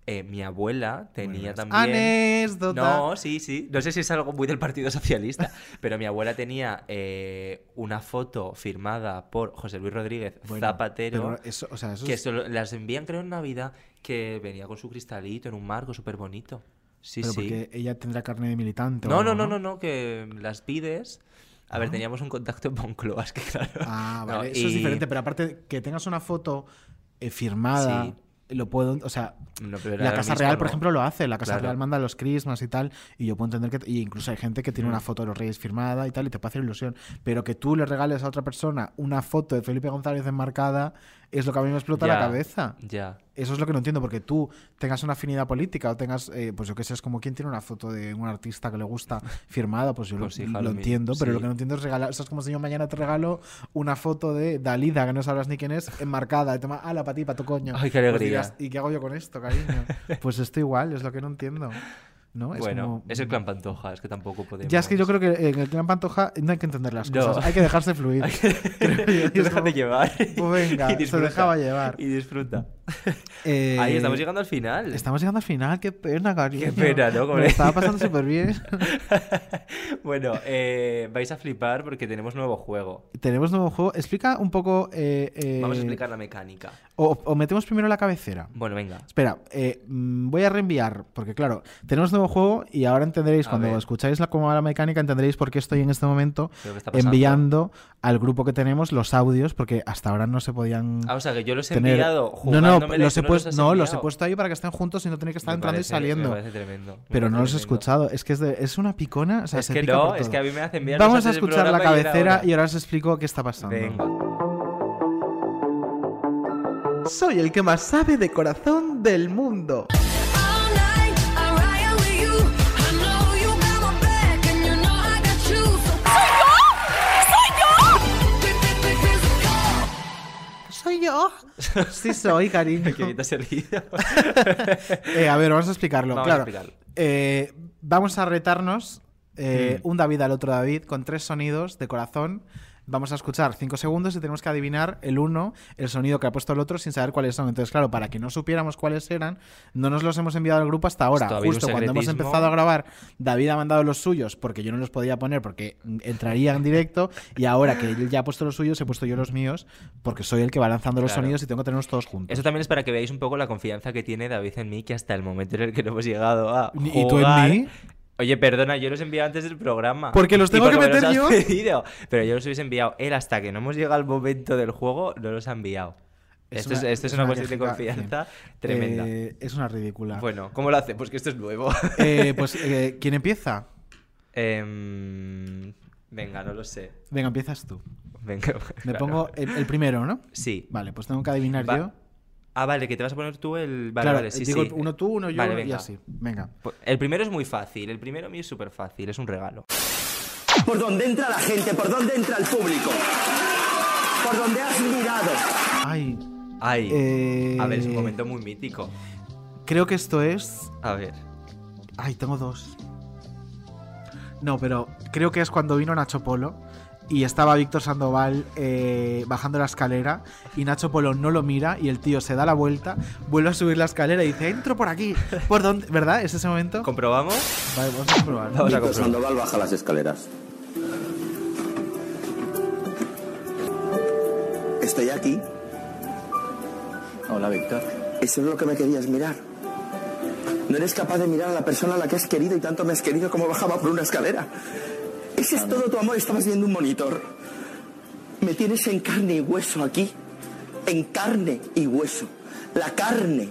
eh, mi abuela tenía también. anécdota. No, sí, sí. No sé si es algo muy del Partido Socialista, *laughs* pero mi abuela tenía eh, una foto firmada por José Luis Rodríguez Bueno, Zapatero. eso- o sea, eso que es- solo- las envían, creo, en Navidad, que venía con su cristalito en un marco súper bonito. Sí, pero sí. porque ella tendrá carne de militante. o No, algo, no, no, no, no, que las pides. A ver, Ah. teníamos un contacto en Moncloa, es *laughs* que claro. Ah, No, vale, eso es y- diferente, pero aparte que tengas una foto eh, firmada, Sí. lo puedo, o sea, No, la Casa Real, por ¿no? ejemplo, lo hace, la Casa Claro. Real manda los crismas y tal, y yo puedo entender que, y incluso hay gente que tiene Mm. una foto de los Reyes firmada y tal, y te puede hacer ilusión, pero que tú le regales a otra persona una foto de Felipe González enmarcada, es lo que a mí me explota la cabeza. Ya. Eso es lo que no entiendo, porque tú tengas una afinidad política o tengas, eh, pues yo qué sé, es como quien tiene una foto de un artista que le gusta *laughs* firmada, pues yo lo- Pues lo, hija, lo entiendo, pero lo sí. que no entiendo es regalar, eso es como si yo mañana te regalo una foto de Dalida, que no sabrás ni quién es, enmarcada, y toma, ala, para ti, para tu coño. Ay, qué Pues alegría. dirás, ¿y qué hago yo con esto, cariño? *laughs* pues esto igual, es lo que no entiendo. ¿No? Es bueno, como- es el clan Pantoja, es que tampoco podemos. Ya es que yo creo que en el clan Pantoja no hay que entender las No. cosas, hay que dejarse fluir. *laughs* Tú déjate como, llevar. Pues venga, y se disfruta, dejaba llevar. Y disfruta. Eh, Ahí estamos llegando al final. Estamos llegando al final, qué pena, cariño. Qué pena, ¿no? Como le- estaba pasando súper bien. *laughs* Bueno, eh, vais a flipar porque tenemos nuevo juego. Tenemos nuevo juego. Explica un poco. eh, Vamos a explicar la mecánica. O, o metemos primero la cabecera. Bueno, venga. Espera, mm, voy a reenviar, porque claro, tenemos nuevo juego y ahora entenderéis, A cuando ver. escucháis la, cómo va la mecánica, entenderéis por qué estoy en este momento enviando al grupo que tenemos los audios, porque hasta ahora no se podían. Ah, o sea, que yo los he tener- enviado No, no, los he, no puesto, los has no, los he puesto ahí para que estén juntos y no tenéis que estar Me entrando parece- y saliendo. me parece tremendo, me Pero parece no los he escuchado, es que es, de- es una picona. O sea, Es se que pica no, por es que a mí me hace enviarlos Vamos a escuchar la cabecera ahora. y ahora os explico qué está pasando. Venga. Soy el que más sabe de corazón del mundo. Yo? Sí soy, cariño. *laughs* Que. *laughs* Eh, a ver, vamos a explicarlo. Vamos a claro, explicarlo. eh, vamos a retarnos eh, Mm. un David al otro David con tres sonidos de corazón. Vamos a escuchar cinco segundos y tenemos que adivinar el uno, el sonido que ha puesto el otro sin saber cuáles son. Entonces, claro, para que no supiéramos cuáles eran, no nos los hemos enviado al grupo hasta ahora. Justo cuando hemos empezado a grabar, David ha mandado los suyos porque yo no los podía poner porque entraría en directo. Y ahora que él ya ha puesto los suyos, he puesto yo los míos porque soy el que va lanzando los Claro. sonidos y tengo que tenerlos todos juntos. Eso también es para que veáis un poco la confianza que tiene David en mí, que hasta el momento en el que no hemos llegado a. ¿Y tú en mí? Oye, perdona, yo los he enviado antes del programa. Porque los Y tengo que porque me los meter has yo. pedido. Pero yo los hubiese enviado. Él, hasta que no hemos llegado al momento del juego, no los ha enviado. esto, es, esto es una, cuestión de confianza tremenda. Eh, es una ridícula. Bueno, ¿cómo lo hace? Pues que esto es nuevo. *laughs* Eh, pues, eh, ¿quién empieza? Em, venga, no lo sé. Venga, empiezas tú. Venga, *laughs* Me claro. pongo el, el primero, ¿no? Sí. Vale, pues tengo que adivinar Va- yo. Ah, vale, que te vas a poner tú el. Vale, Claro, vale, sí, digo sí. uno tú, uno yo, Vale, y venga. así. Venga. Pues El primero es muy fácil. El primero mío es súper fácil. Es un regalo. Por donde entra la gente, por donde entra el público. Por donde has mirado. Ay. Ay. Eh, A ver, es un momento muy mítico. Creo que esto es. A ver. Ay, tengo dos. No, pero creo que es cuando vino Nacho Polo y estaba Víctor Sandoval eh, bajando la escalera y Nacho Polo no lo mira y el tío se da la vuelta, vuelve a subir la escalera y dice, entro por aquí. ¿Por dónde? ¿Verdad? ¿Es ese momento? ¿Comprobamos? Vale, vamos a comprobar. Vamos a Víctor comprobar. Sandoval baja las escaleras. Estoy aquí. Hola, Víctor. Eso es lo que me querías mirar. No eres capaz de mirar a la persona a la que has querido y tanto me has querido como bajaba por una escalera. Ese es todo tu amor. Estabas viendo un monitor. Me tienes en carne y hueso aquí. En carne y hueso. La carne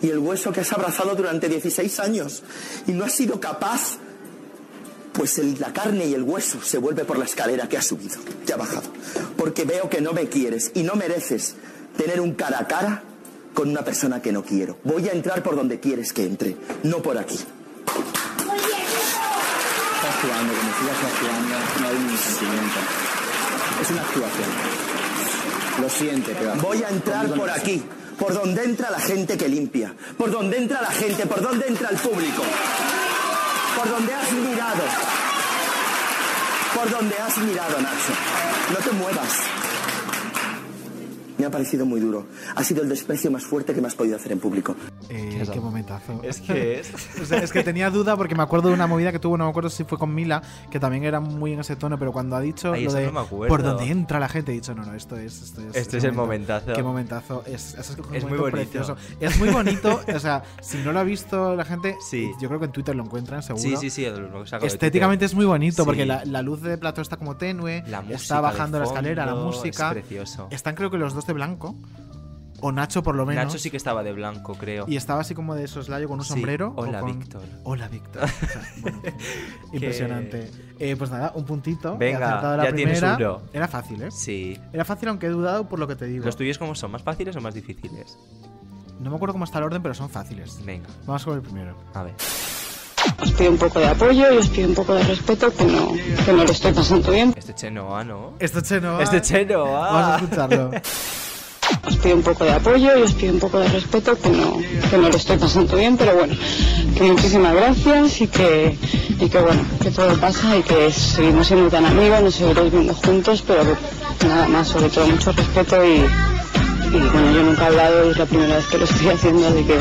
y el hueso que has abrazado durante 16 años y no has sido capaz. Pues la carne y el hueso se vuelve por la escalera que has subido, que ha bajado. Porque veo que no me quieres y no mereces tener un cara a cara con una persona que no quiero. Voy a entrar por donde quieres que entre, no por aquí. Estás jugando, como sigas actuando, no hay ningún sentimiento. Es una actuación. Lo siente, pero... Voy a entrar por aquí, por donde entra la gente que limpia, por donde entra la gente, por donde entra el público, por donde has mirado, por donde has mirado, Nacho. No te muevas. Me ha parecido muy duro. Ha sido el desprecio más fuerte que me has podido hacer en público. Eh, qué momentazo. Es que es. *laughs* O sea, es que tenía duda porque me acuerdo de una movida que tuvo, no me acuerdo si fue con Mila, que también era muy en ese tono, pero cuando ha dicho Ay, lo eso de no me acuerdo. por donde entra la gente, he dicho, no, no, esto es. Esto es, Este es el momentazo. Qué momentazo. Es, es, un muy bonito. precioso. Es muy bonito. o sea, si no lo ha visto la gente, Sí. yo creo que en Twitter lo encuentran, seguro. Sí, sí, sí. lo saco Estéticamente es muy bonito porque la, la luz de plato está como tenue, La música está bajando la escalera, la música. Es precioso. Están creo que los dos de blanco. O Nacho por lo menos. Nacho sí que estaba de blanco, creo. Y estaba así como de soslayo con un Sí. sombrero. Hola, con- Víctor. Hola, Víctor. O sea, bueno, *laughs* impresionante. Eh, pues nada, un puntito. Venga, la ya tienes primera. uno. Era fácil, ¿eh? Sí. Era fácil, aunque he dudado por lo que te digo. ¿Los tuyos cómo son? ¿Más fáciles o más difíciles? No me acuerdo cómo está el orden, pero son fáciles. Venga. Vamos con el primero. A ver. Os pido un poco de apoyo y os pido un poco de respeto que no, que no lo estoy pasando bien. Este Chenoa, ¿no? Esto es Chenoa. Este Chenoa. Vamos a escucharlo. Os pido un poco de apoyo y os pido un poco de respeto que no, que no lo estoy pasando bien, pero bueno, que muchísimas gracias y que, y que bueno, que todo pasa y que seguimos siendo tan amigos, nos seguiréis viendo juntos, pero que nada más, sobre todo mucho respeto y, Y bueno, yo nunca he hablado, es la primera vez que lo estoy haciendo, así que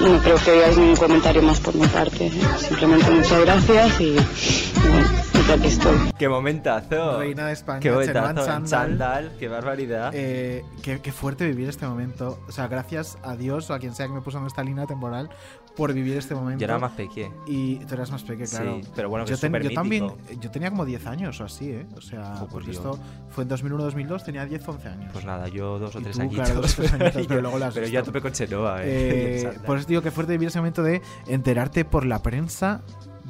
no creo que haya ningún comentario más por mi parte. Simplemente muchas gracias y, y bueno, y aquí estoy. ¡Qué momentazo! Reina de España, ¡Qué momentazo! Chandal. Chandal, ¡Qué barbaridad! Eh, qué, qué fuerte vivir este momento. O sea, gracias a Dios o a quien sea que me puso en esta línea temporal por vivir este momento. Yo era más peque. Y tú eras más peque, Sí, claro. pero bueno, que yo, también. Yo tenía como 10 años o así, ¿eh? O sea, Joder, porque esto fue en 2001-2002, tenía 10 11 años. Pues nada, yo dos o tres añitos. claro, dos o tres añitos, pero *laughs* Yo- luego las pero has yo a visto. tope con Chenoa, eh. *laughs* Eh, por eso digo que fuerte vivir ese momento de enterarte por la prensa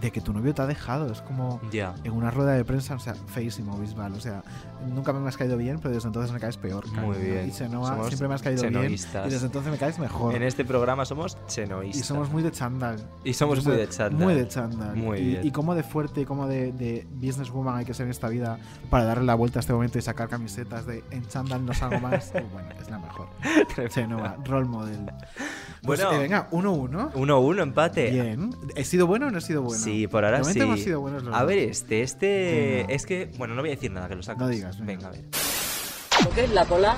de que tu novio te ha dejado. Es como Ya. en una rueda de prensa, o sea, feísimo, Bisbal. O sea, nunca me has caído bien, pero desde entonces me caes peor. Muy cariño. bien. Y Chenoa Somos siempre me has caído bien. Y desde entonces me caes mejor. En este programa somos chenoístas. Y somos muy de chándal. Y somos muy de chándal. Muy de chándal. Muy y, bien. y cómo de fuerte y cómo de, de businesswoman hay que ser en esta vida para darle la vuelta a este momento y sacar camisetas de en chándal no salgo más. *laughs* Bueno, es la mejor. Chenoa, role model. Pues, Bueno. eh, venga, 1-1. 1-1, empate. Bien. ¿He sido bueno o no he sido bueno? Sí, por ahora De sí. hemos sido buenos los a dos. ver, este, este. Venga. Es que. Bueno, no voy a decir nada, que lo saques. No digas, Venga, a ver. Lo que es la cola,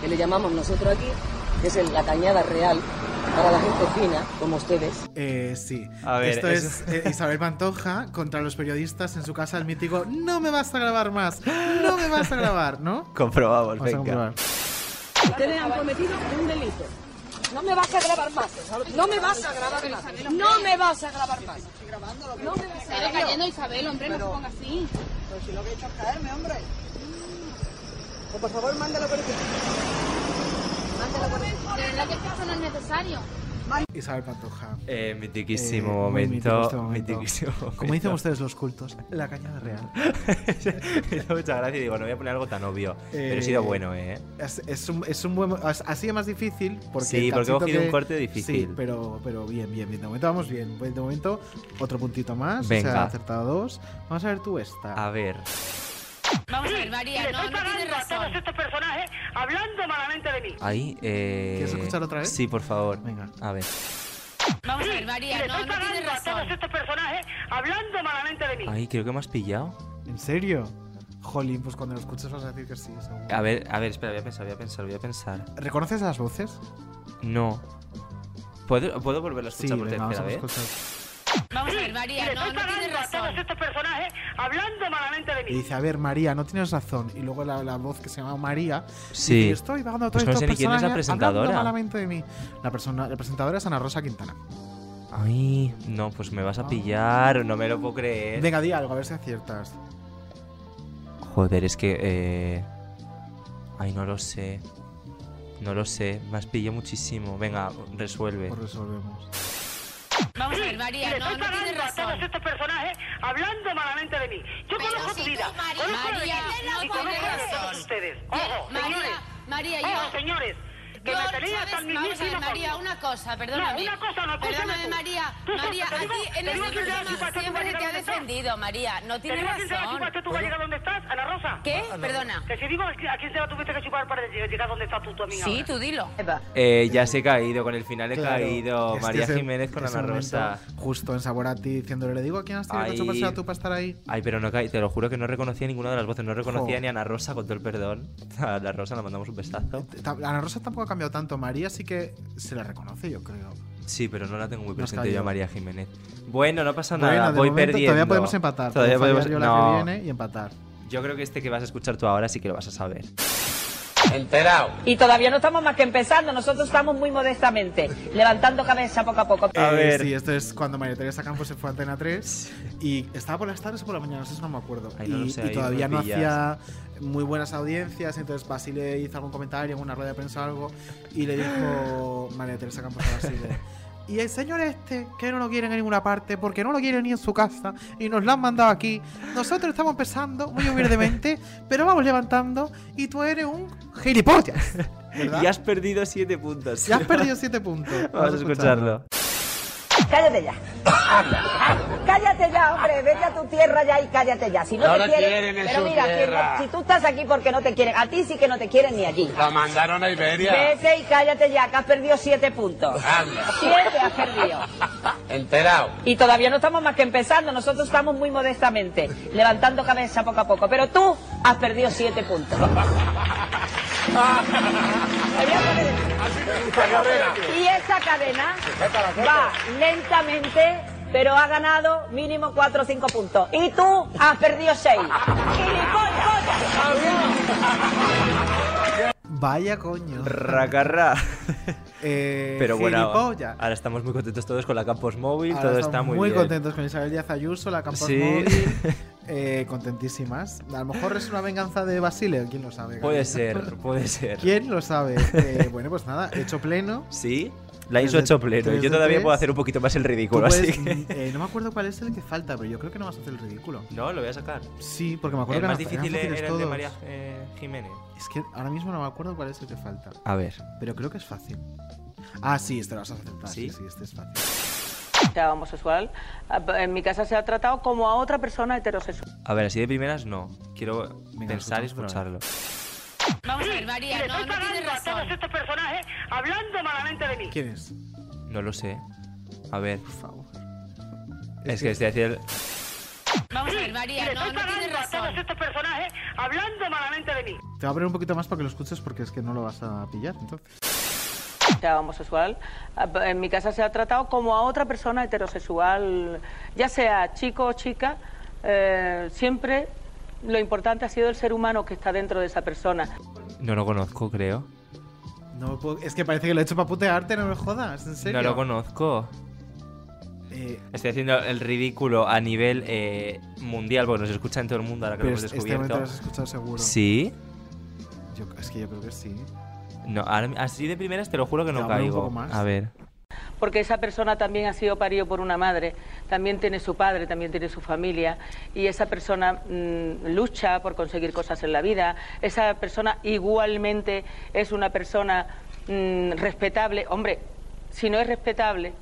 que le llamamos nosotros aquí, que es el- la cañada real para la gente fina, como ustedes. Eh, sí. A ver, Esto es eh, Isabel Pantoja contra los periodistas en su casa, el mítico No me vas a grabar más, no me vas a grabar, ¿no? *laughs* Comprobamos, Vamos a venga. comprobar. Ustedes han cometido un delito. No me vas a grabar más. No me vas a grabar más. No me vas a grabar más. No me vas a cayendo Isabel, hombre, no se ponga así. Pero si lo que he hecho es caerme, hombre. Pues por favor, mándalo por aquí. Mándalo por aquí. De verdad que esto no es necesario. Isabel Pantoja. Eh, mitiquísimo Eh, momento. este momento. Mitiquísimo Como dicen ustedes los cultos, la cañada real. *laughs* Me hizo mucha gracia y digo, no voy a poner algo tan obvio. pero he sido Eh, bueno, ¿eh? Es, es un, es un buen. Así es más difícil. Porque Sí, porque he cogido que- un corte difícil. Sí, pero, pero bien, bien, bien. De momento vamos bien. De momento, otro puntito más. O Venga. sea, acertado dos. Vamos a ver tú esta. A ver. Vamos a ver, María, no, no tienes razón. estos personajes hablando malamente de mí. Ahí, eh. ¿Quieres escuchar otra vez? Sí, por favor. Venga. A ver. Vamos a ver, María, no, no tienes razón. estos personajes hablando malamente de mí. Ahí, creo que me has pillado. ¿En serio? Jolín, pues cuando lo escuches vas a decir que sí, seguro. A ver, a ver, espera, voy a pensar, voy a pensar, voy a pensar. ¿Reconoces las voces? No. ¿Puedo, ¿puedo volverlo a Sí, escuchar por venga, vamos tercera a vez? Vamos a ver, María, no, no tienes razón. estos personajes hablando malamente de Y dice, a ver, María, no tienes razón. Y luego la, la voz que se llama María. Sí. Dice, estoy vagando a Pues todos no sé estos ni quién es la personajes hablando presentadora. malamente de mí. La, persona, la presentadora es Ana Rosa Quintana. Ay, no, pues me vas a pillar, no me lo puedo creer. Venga, di algo, a ver si aciertas. Joder, es que. Eh... Ay, no lo sé. No lo sé, me has pillado muchísimo. Venga, resuelve. Pues resolvemos. Vamos a ver, María, no, no tienes razón. estos personajes hablando malamente de mí. Yo Pero conozco si tu vida. María, conozco María, de no y conozco de razón. todos ustedes. Ojo, María, señores. María, Ojo, yo- señores. Que Yo, me tenéis ¿sabes? hasta el Vamos a ver, mismísimo María, una cosa, perdóname. No, una cosa no, escúchame Perdóname, tú. María. Tú, María, a ti en este a programa siempre a te ha defendido, María. No ¿Te tienes digo a quién se va a razón. chupar que tú vas a llegar donde estás, Ana Rosa? ¿Qué? Perdona. Que si digo a quién se la tuviste que chupar para llegar donde estás tú, tu amiga. Sí, ahora? tú dilo. Eh, ya se he caído, con el final he Claro, caído. es que María ese- Jiménez con ese Ana Rosa. Justo en Saborati diciéndole, le digo a quién has tenido que chuparse a tú para estar ahí. Ay, pero no caí, te lo juro que no reconocía ninguna de las voces. No reconocía ni a Ana Rosa, con todo el perdón. *laughs* A Ana Rosa le mandamos un besazo. Ta- Ana Rosa tampoco ha cambiado tanto. María sí que se la reconoce, yo creo. Sí, pero no la tengo muy presente yo a. María Jiménez. Bueno, no pasa Bueno, nada, de voy momento perdiendo. Todavía podemos empatar. Todavía podemos. yo la no. que viene y empatar. Yo creo que este que vas a escuchar tú ahora sí que lo vas a saber. Enterado. Y todavía no estamos más que empezando. Nosotros estamos muy modestamente, levantando cabeza poco a poco. Eh, Sí, esto es cuando María Teresa Campos se fue a Antena 3 y estaba por las tardes o por la mañana, eso no me acuerdo. Ay, y, no lo sé, y todavía me no pillas. hacía muy buenas audiencias, entonces Basile hizo algún comentario en una rueda de prensa o algo y le dijo María Teresa Campos a Basile. Y el señor este, que no lo quieren en ninguna parte, porque no lo quiere ni en su casa, y nos lo han mandado aquí. Nosotros estamos empezando, muy humildemente, *laughs* pero vamos levantando, y tú eres un gilipollas. *laughs* ¿verdad? Y has perdido siete puntos. Ya has perdido siete puntos. *laughs* Vamos a escucharlo. Cállate ya. Cállate ya, hombre. Vete a tu tierra ya y cállate ya. Si no, No te quieren. quieren en pero su mira, no- si tú estás aquí porque no te quieren, a ti sí que no te quieren ni allí. La mandaron a Iberia. Vete y cállate ya, que has perdido siete puntos. Anda. Siete has perdido. *laughs* Enterado. Y todavía no estamos más que empezando. Nosotros estamos muy modestamente, levantando cabeza poco a poco. Pero tú has perdido siete puntos. *laughs* Y esa cadena va lentamente, pero ha ganado mínimo 4 o 5 puntos. Y tú has perdido 6. Vaya coño. Racarra. *laughs* Eh, Pero bueno, gilipollas. ahora estamos muy contentos todos con la Campos Móvil, Ahora todo está muy, bien. contentos con Isabel Díaz Ayuso, la Campos Sí. Móvil. *laughs* eh, contentísimas. A lo mejor es una venganza de Basile, quién lo sabe. Puede ser, puede ser. ¿Quién lo sabe? Eh, *laughs* bueno, pues nada, hecho pleno. Sí, la hizo tres Yo todavía tres. puedo hacer un poquito más el ridículo, puedes- así que... eh, no me acuerdo cuál es el que falta, pero yo creo que no vas a hacer el ridículo. No, lo voy a sacar. Sí, porque me acuerdo el que más difícil eran era el de todos. María eh, Jiménez. Es que ahora mismo no me acuerdo cuál es el que falta. A ver. Pero creo que es fácil. Ah, sí, este lo vas a aceptar. ¿Sí? Sí, sí, este es fácil. sea homosexual, en mi casa se ha tratado como a otra persona heterosexual. A ver, así de primeras no. Quiero pensar y escucharlo. Vamos a ver, María, no, no tienes razón. estos personajes hablando malamente de mí. ¿Quién es? No lo sé. A ver. Por favor. Es que estoy haciendo... Vamos a ver, María, no, no tienes razón. estos personajes hablando malamente de mí. Te voy a poner un poquito más para que lo escuches porque es que no lo vas a pillar, entonces. sea homosexual, en mi casa se ha tratado como a otra persona heterosexual, ya sea chico o chica, eh, siempre lo importante ha sido el ser humano que está dentro de esa persona. No lo conozco, creo. No Es que parece que lo he hecho para putearte, no me jodas, en serio. No lo conozco. Eh, Estoy haciendo el ridículo a nivel eh, mundial, porque nos escucha en todo el mundo ahora que Pero lo hemos este descubierto. momento lo has escuchado seguro. ¿Sí? Yo- es que yo creo que sí. No, ahora- así de primeras te lo juro que no un caigo. poco más. A ver. Porque esa persona también ha sido parido por una madre, también tiene su padre, también tiene su familia, y esa persona mm, lucha por conseguir cosas en la vida. Esa persona igualmente es una persona mm, respetable. Hombre, si no es respetable,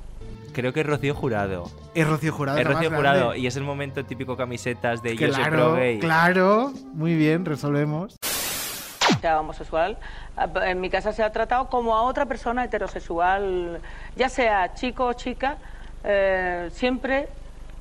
Creo que es Rocío Jurado. Es Rocío Jurado. Es Rocío Jurado grande. y es el momento típico camisetas de yo soy pro Claro, gay. claro. Muy bien, resolvemos. homosexual, en mi casa se ha tratado como a otra persona heterosexual, ya sea chico o chica, eh, siempre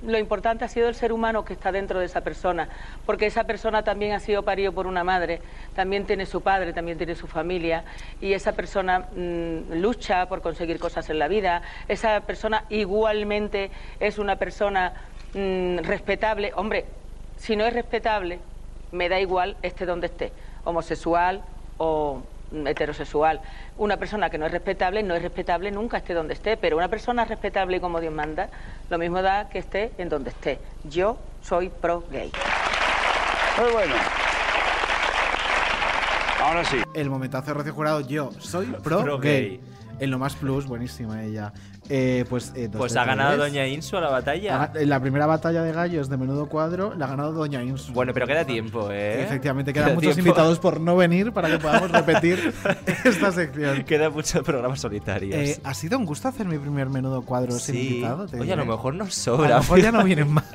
lo importante ha sido el ser humano que está dentro de esa persona, porque esa persona también ha sido parido por una madre, también tiene su padre, también tiene su familia, y esa persona mm, lucha por conseguir cosas en la vida, esa persona igualmente es una persona mm, respetable. Hombre, si no es respetable, me da igual esté donde esté, homosexual o heterosexual. Una persona que no es respetable, no es respetable nunca esté donde esté, pero una persona respetable y como Dios manda, lo mismo da que esté en donde esté. Yo soy pro gay. Muy bueno. Ahora sí. El momentazo de Rocío Jurado, yo soy pro, Pro gay. gay. En lo más plus, buenísima ella. Eh, pues eh, dos Pues ha ganado tres. Doña Insu a la batalla. Ha- En la primera batalla de gallos de menudo cuadro la ha ganado Doña Insu. Bueno, pero queda tiempo, ¿eh? Efectivamente, quedan Queda muchos tiempo. invitados por no venir para que podamos *laughs* repetir esta sección. Queda muchos programas solitarios. Eh, ha sido un gusto hacer mi primer menudo cuadro sin Sí. invitado. te Oye, a lo diré. mejor nos A sobra. lo mejor ya no vienen más. *laughs*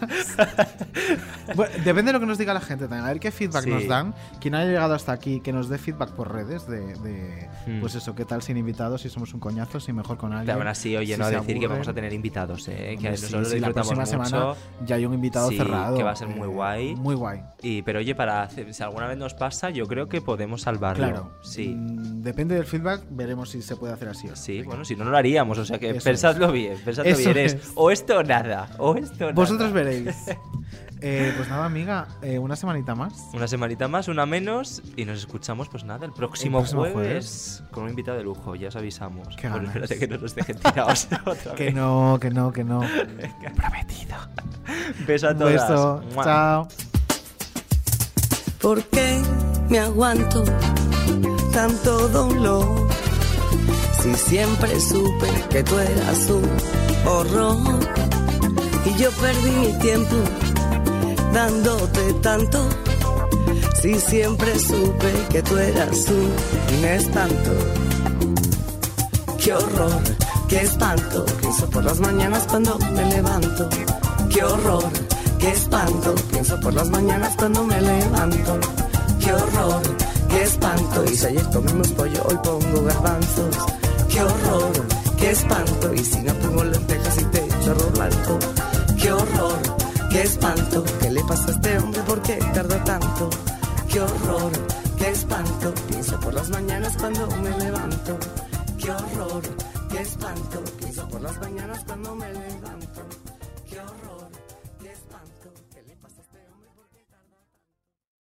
Bueno, depende de lo que nos diga la gente también. A ver qué feedback Sí. nos dan. Quien haya llegado hasta aquí, que nos dé feedback por redes de, de, Hmm. pues eso, qué tal sin invitados, si somos un coñazo, si mejor con alguien. Pero aún así, oye, no decir que vamos a tener invitados, ¿eh? Que sí, nosotros sí, la disfrutamos próxima mucho. semana ya hay un invitado Sí, cerrado. Que va a ser muy Eh, guay. Muy guay. Y, pero oye, para hacer- si alguna vez nos pasa, yo creo que podemos salvarlo. Claro. Sí. Mm, Depende del feedback, veremos si se puede hacer así. Sí, bueno, si no, no lo haríamos. O sea que Eso pensadlo es. bien, pensadlo Eso bien. Es, o esto nada. O esto o nada. Vosotros veréis. *laughs* Eh, pues nada, amiga, eh, una semanita más. Una semanita más, una menos, y nos escuchamos, pues nada, el próximo, El próximo jueves, jueves. con un invitado de lujo, ya os avisamos. Qué espérate que no nos dejen tirados *laughs* otra Que no, que no, que no. Prometido. Beso a todas. beso. Mua. Chao. ¿Por qué me aguanto tanto dolor? Si siempre supe que tú eras un horror y yo perdí mi tiempo dándote tanto. Si siempre supe que tú eras un espanto. Qué horror, qué espanto. Pienso por las mañanas cuando me levanto. Qué horror, qué espanto. Pienso por las mañanas cuando me levanto. Qué horror, qué espanto. Y si ayer comimos pollo, hoy pongo garbanzos. Qué horror, qué espanto. Y si no pongo lentejas y te echo blanco. Qué horror, qué espanto. ¿Qué le pasa a este hombre? ¿Por qué tarda tanto? Qué horror, qué espanto. Pienso por las mañanas cuando me levanto. Qué horror, qué espanto. Pienso por las mañanas cuando me levanto.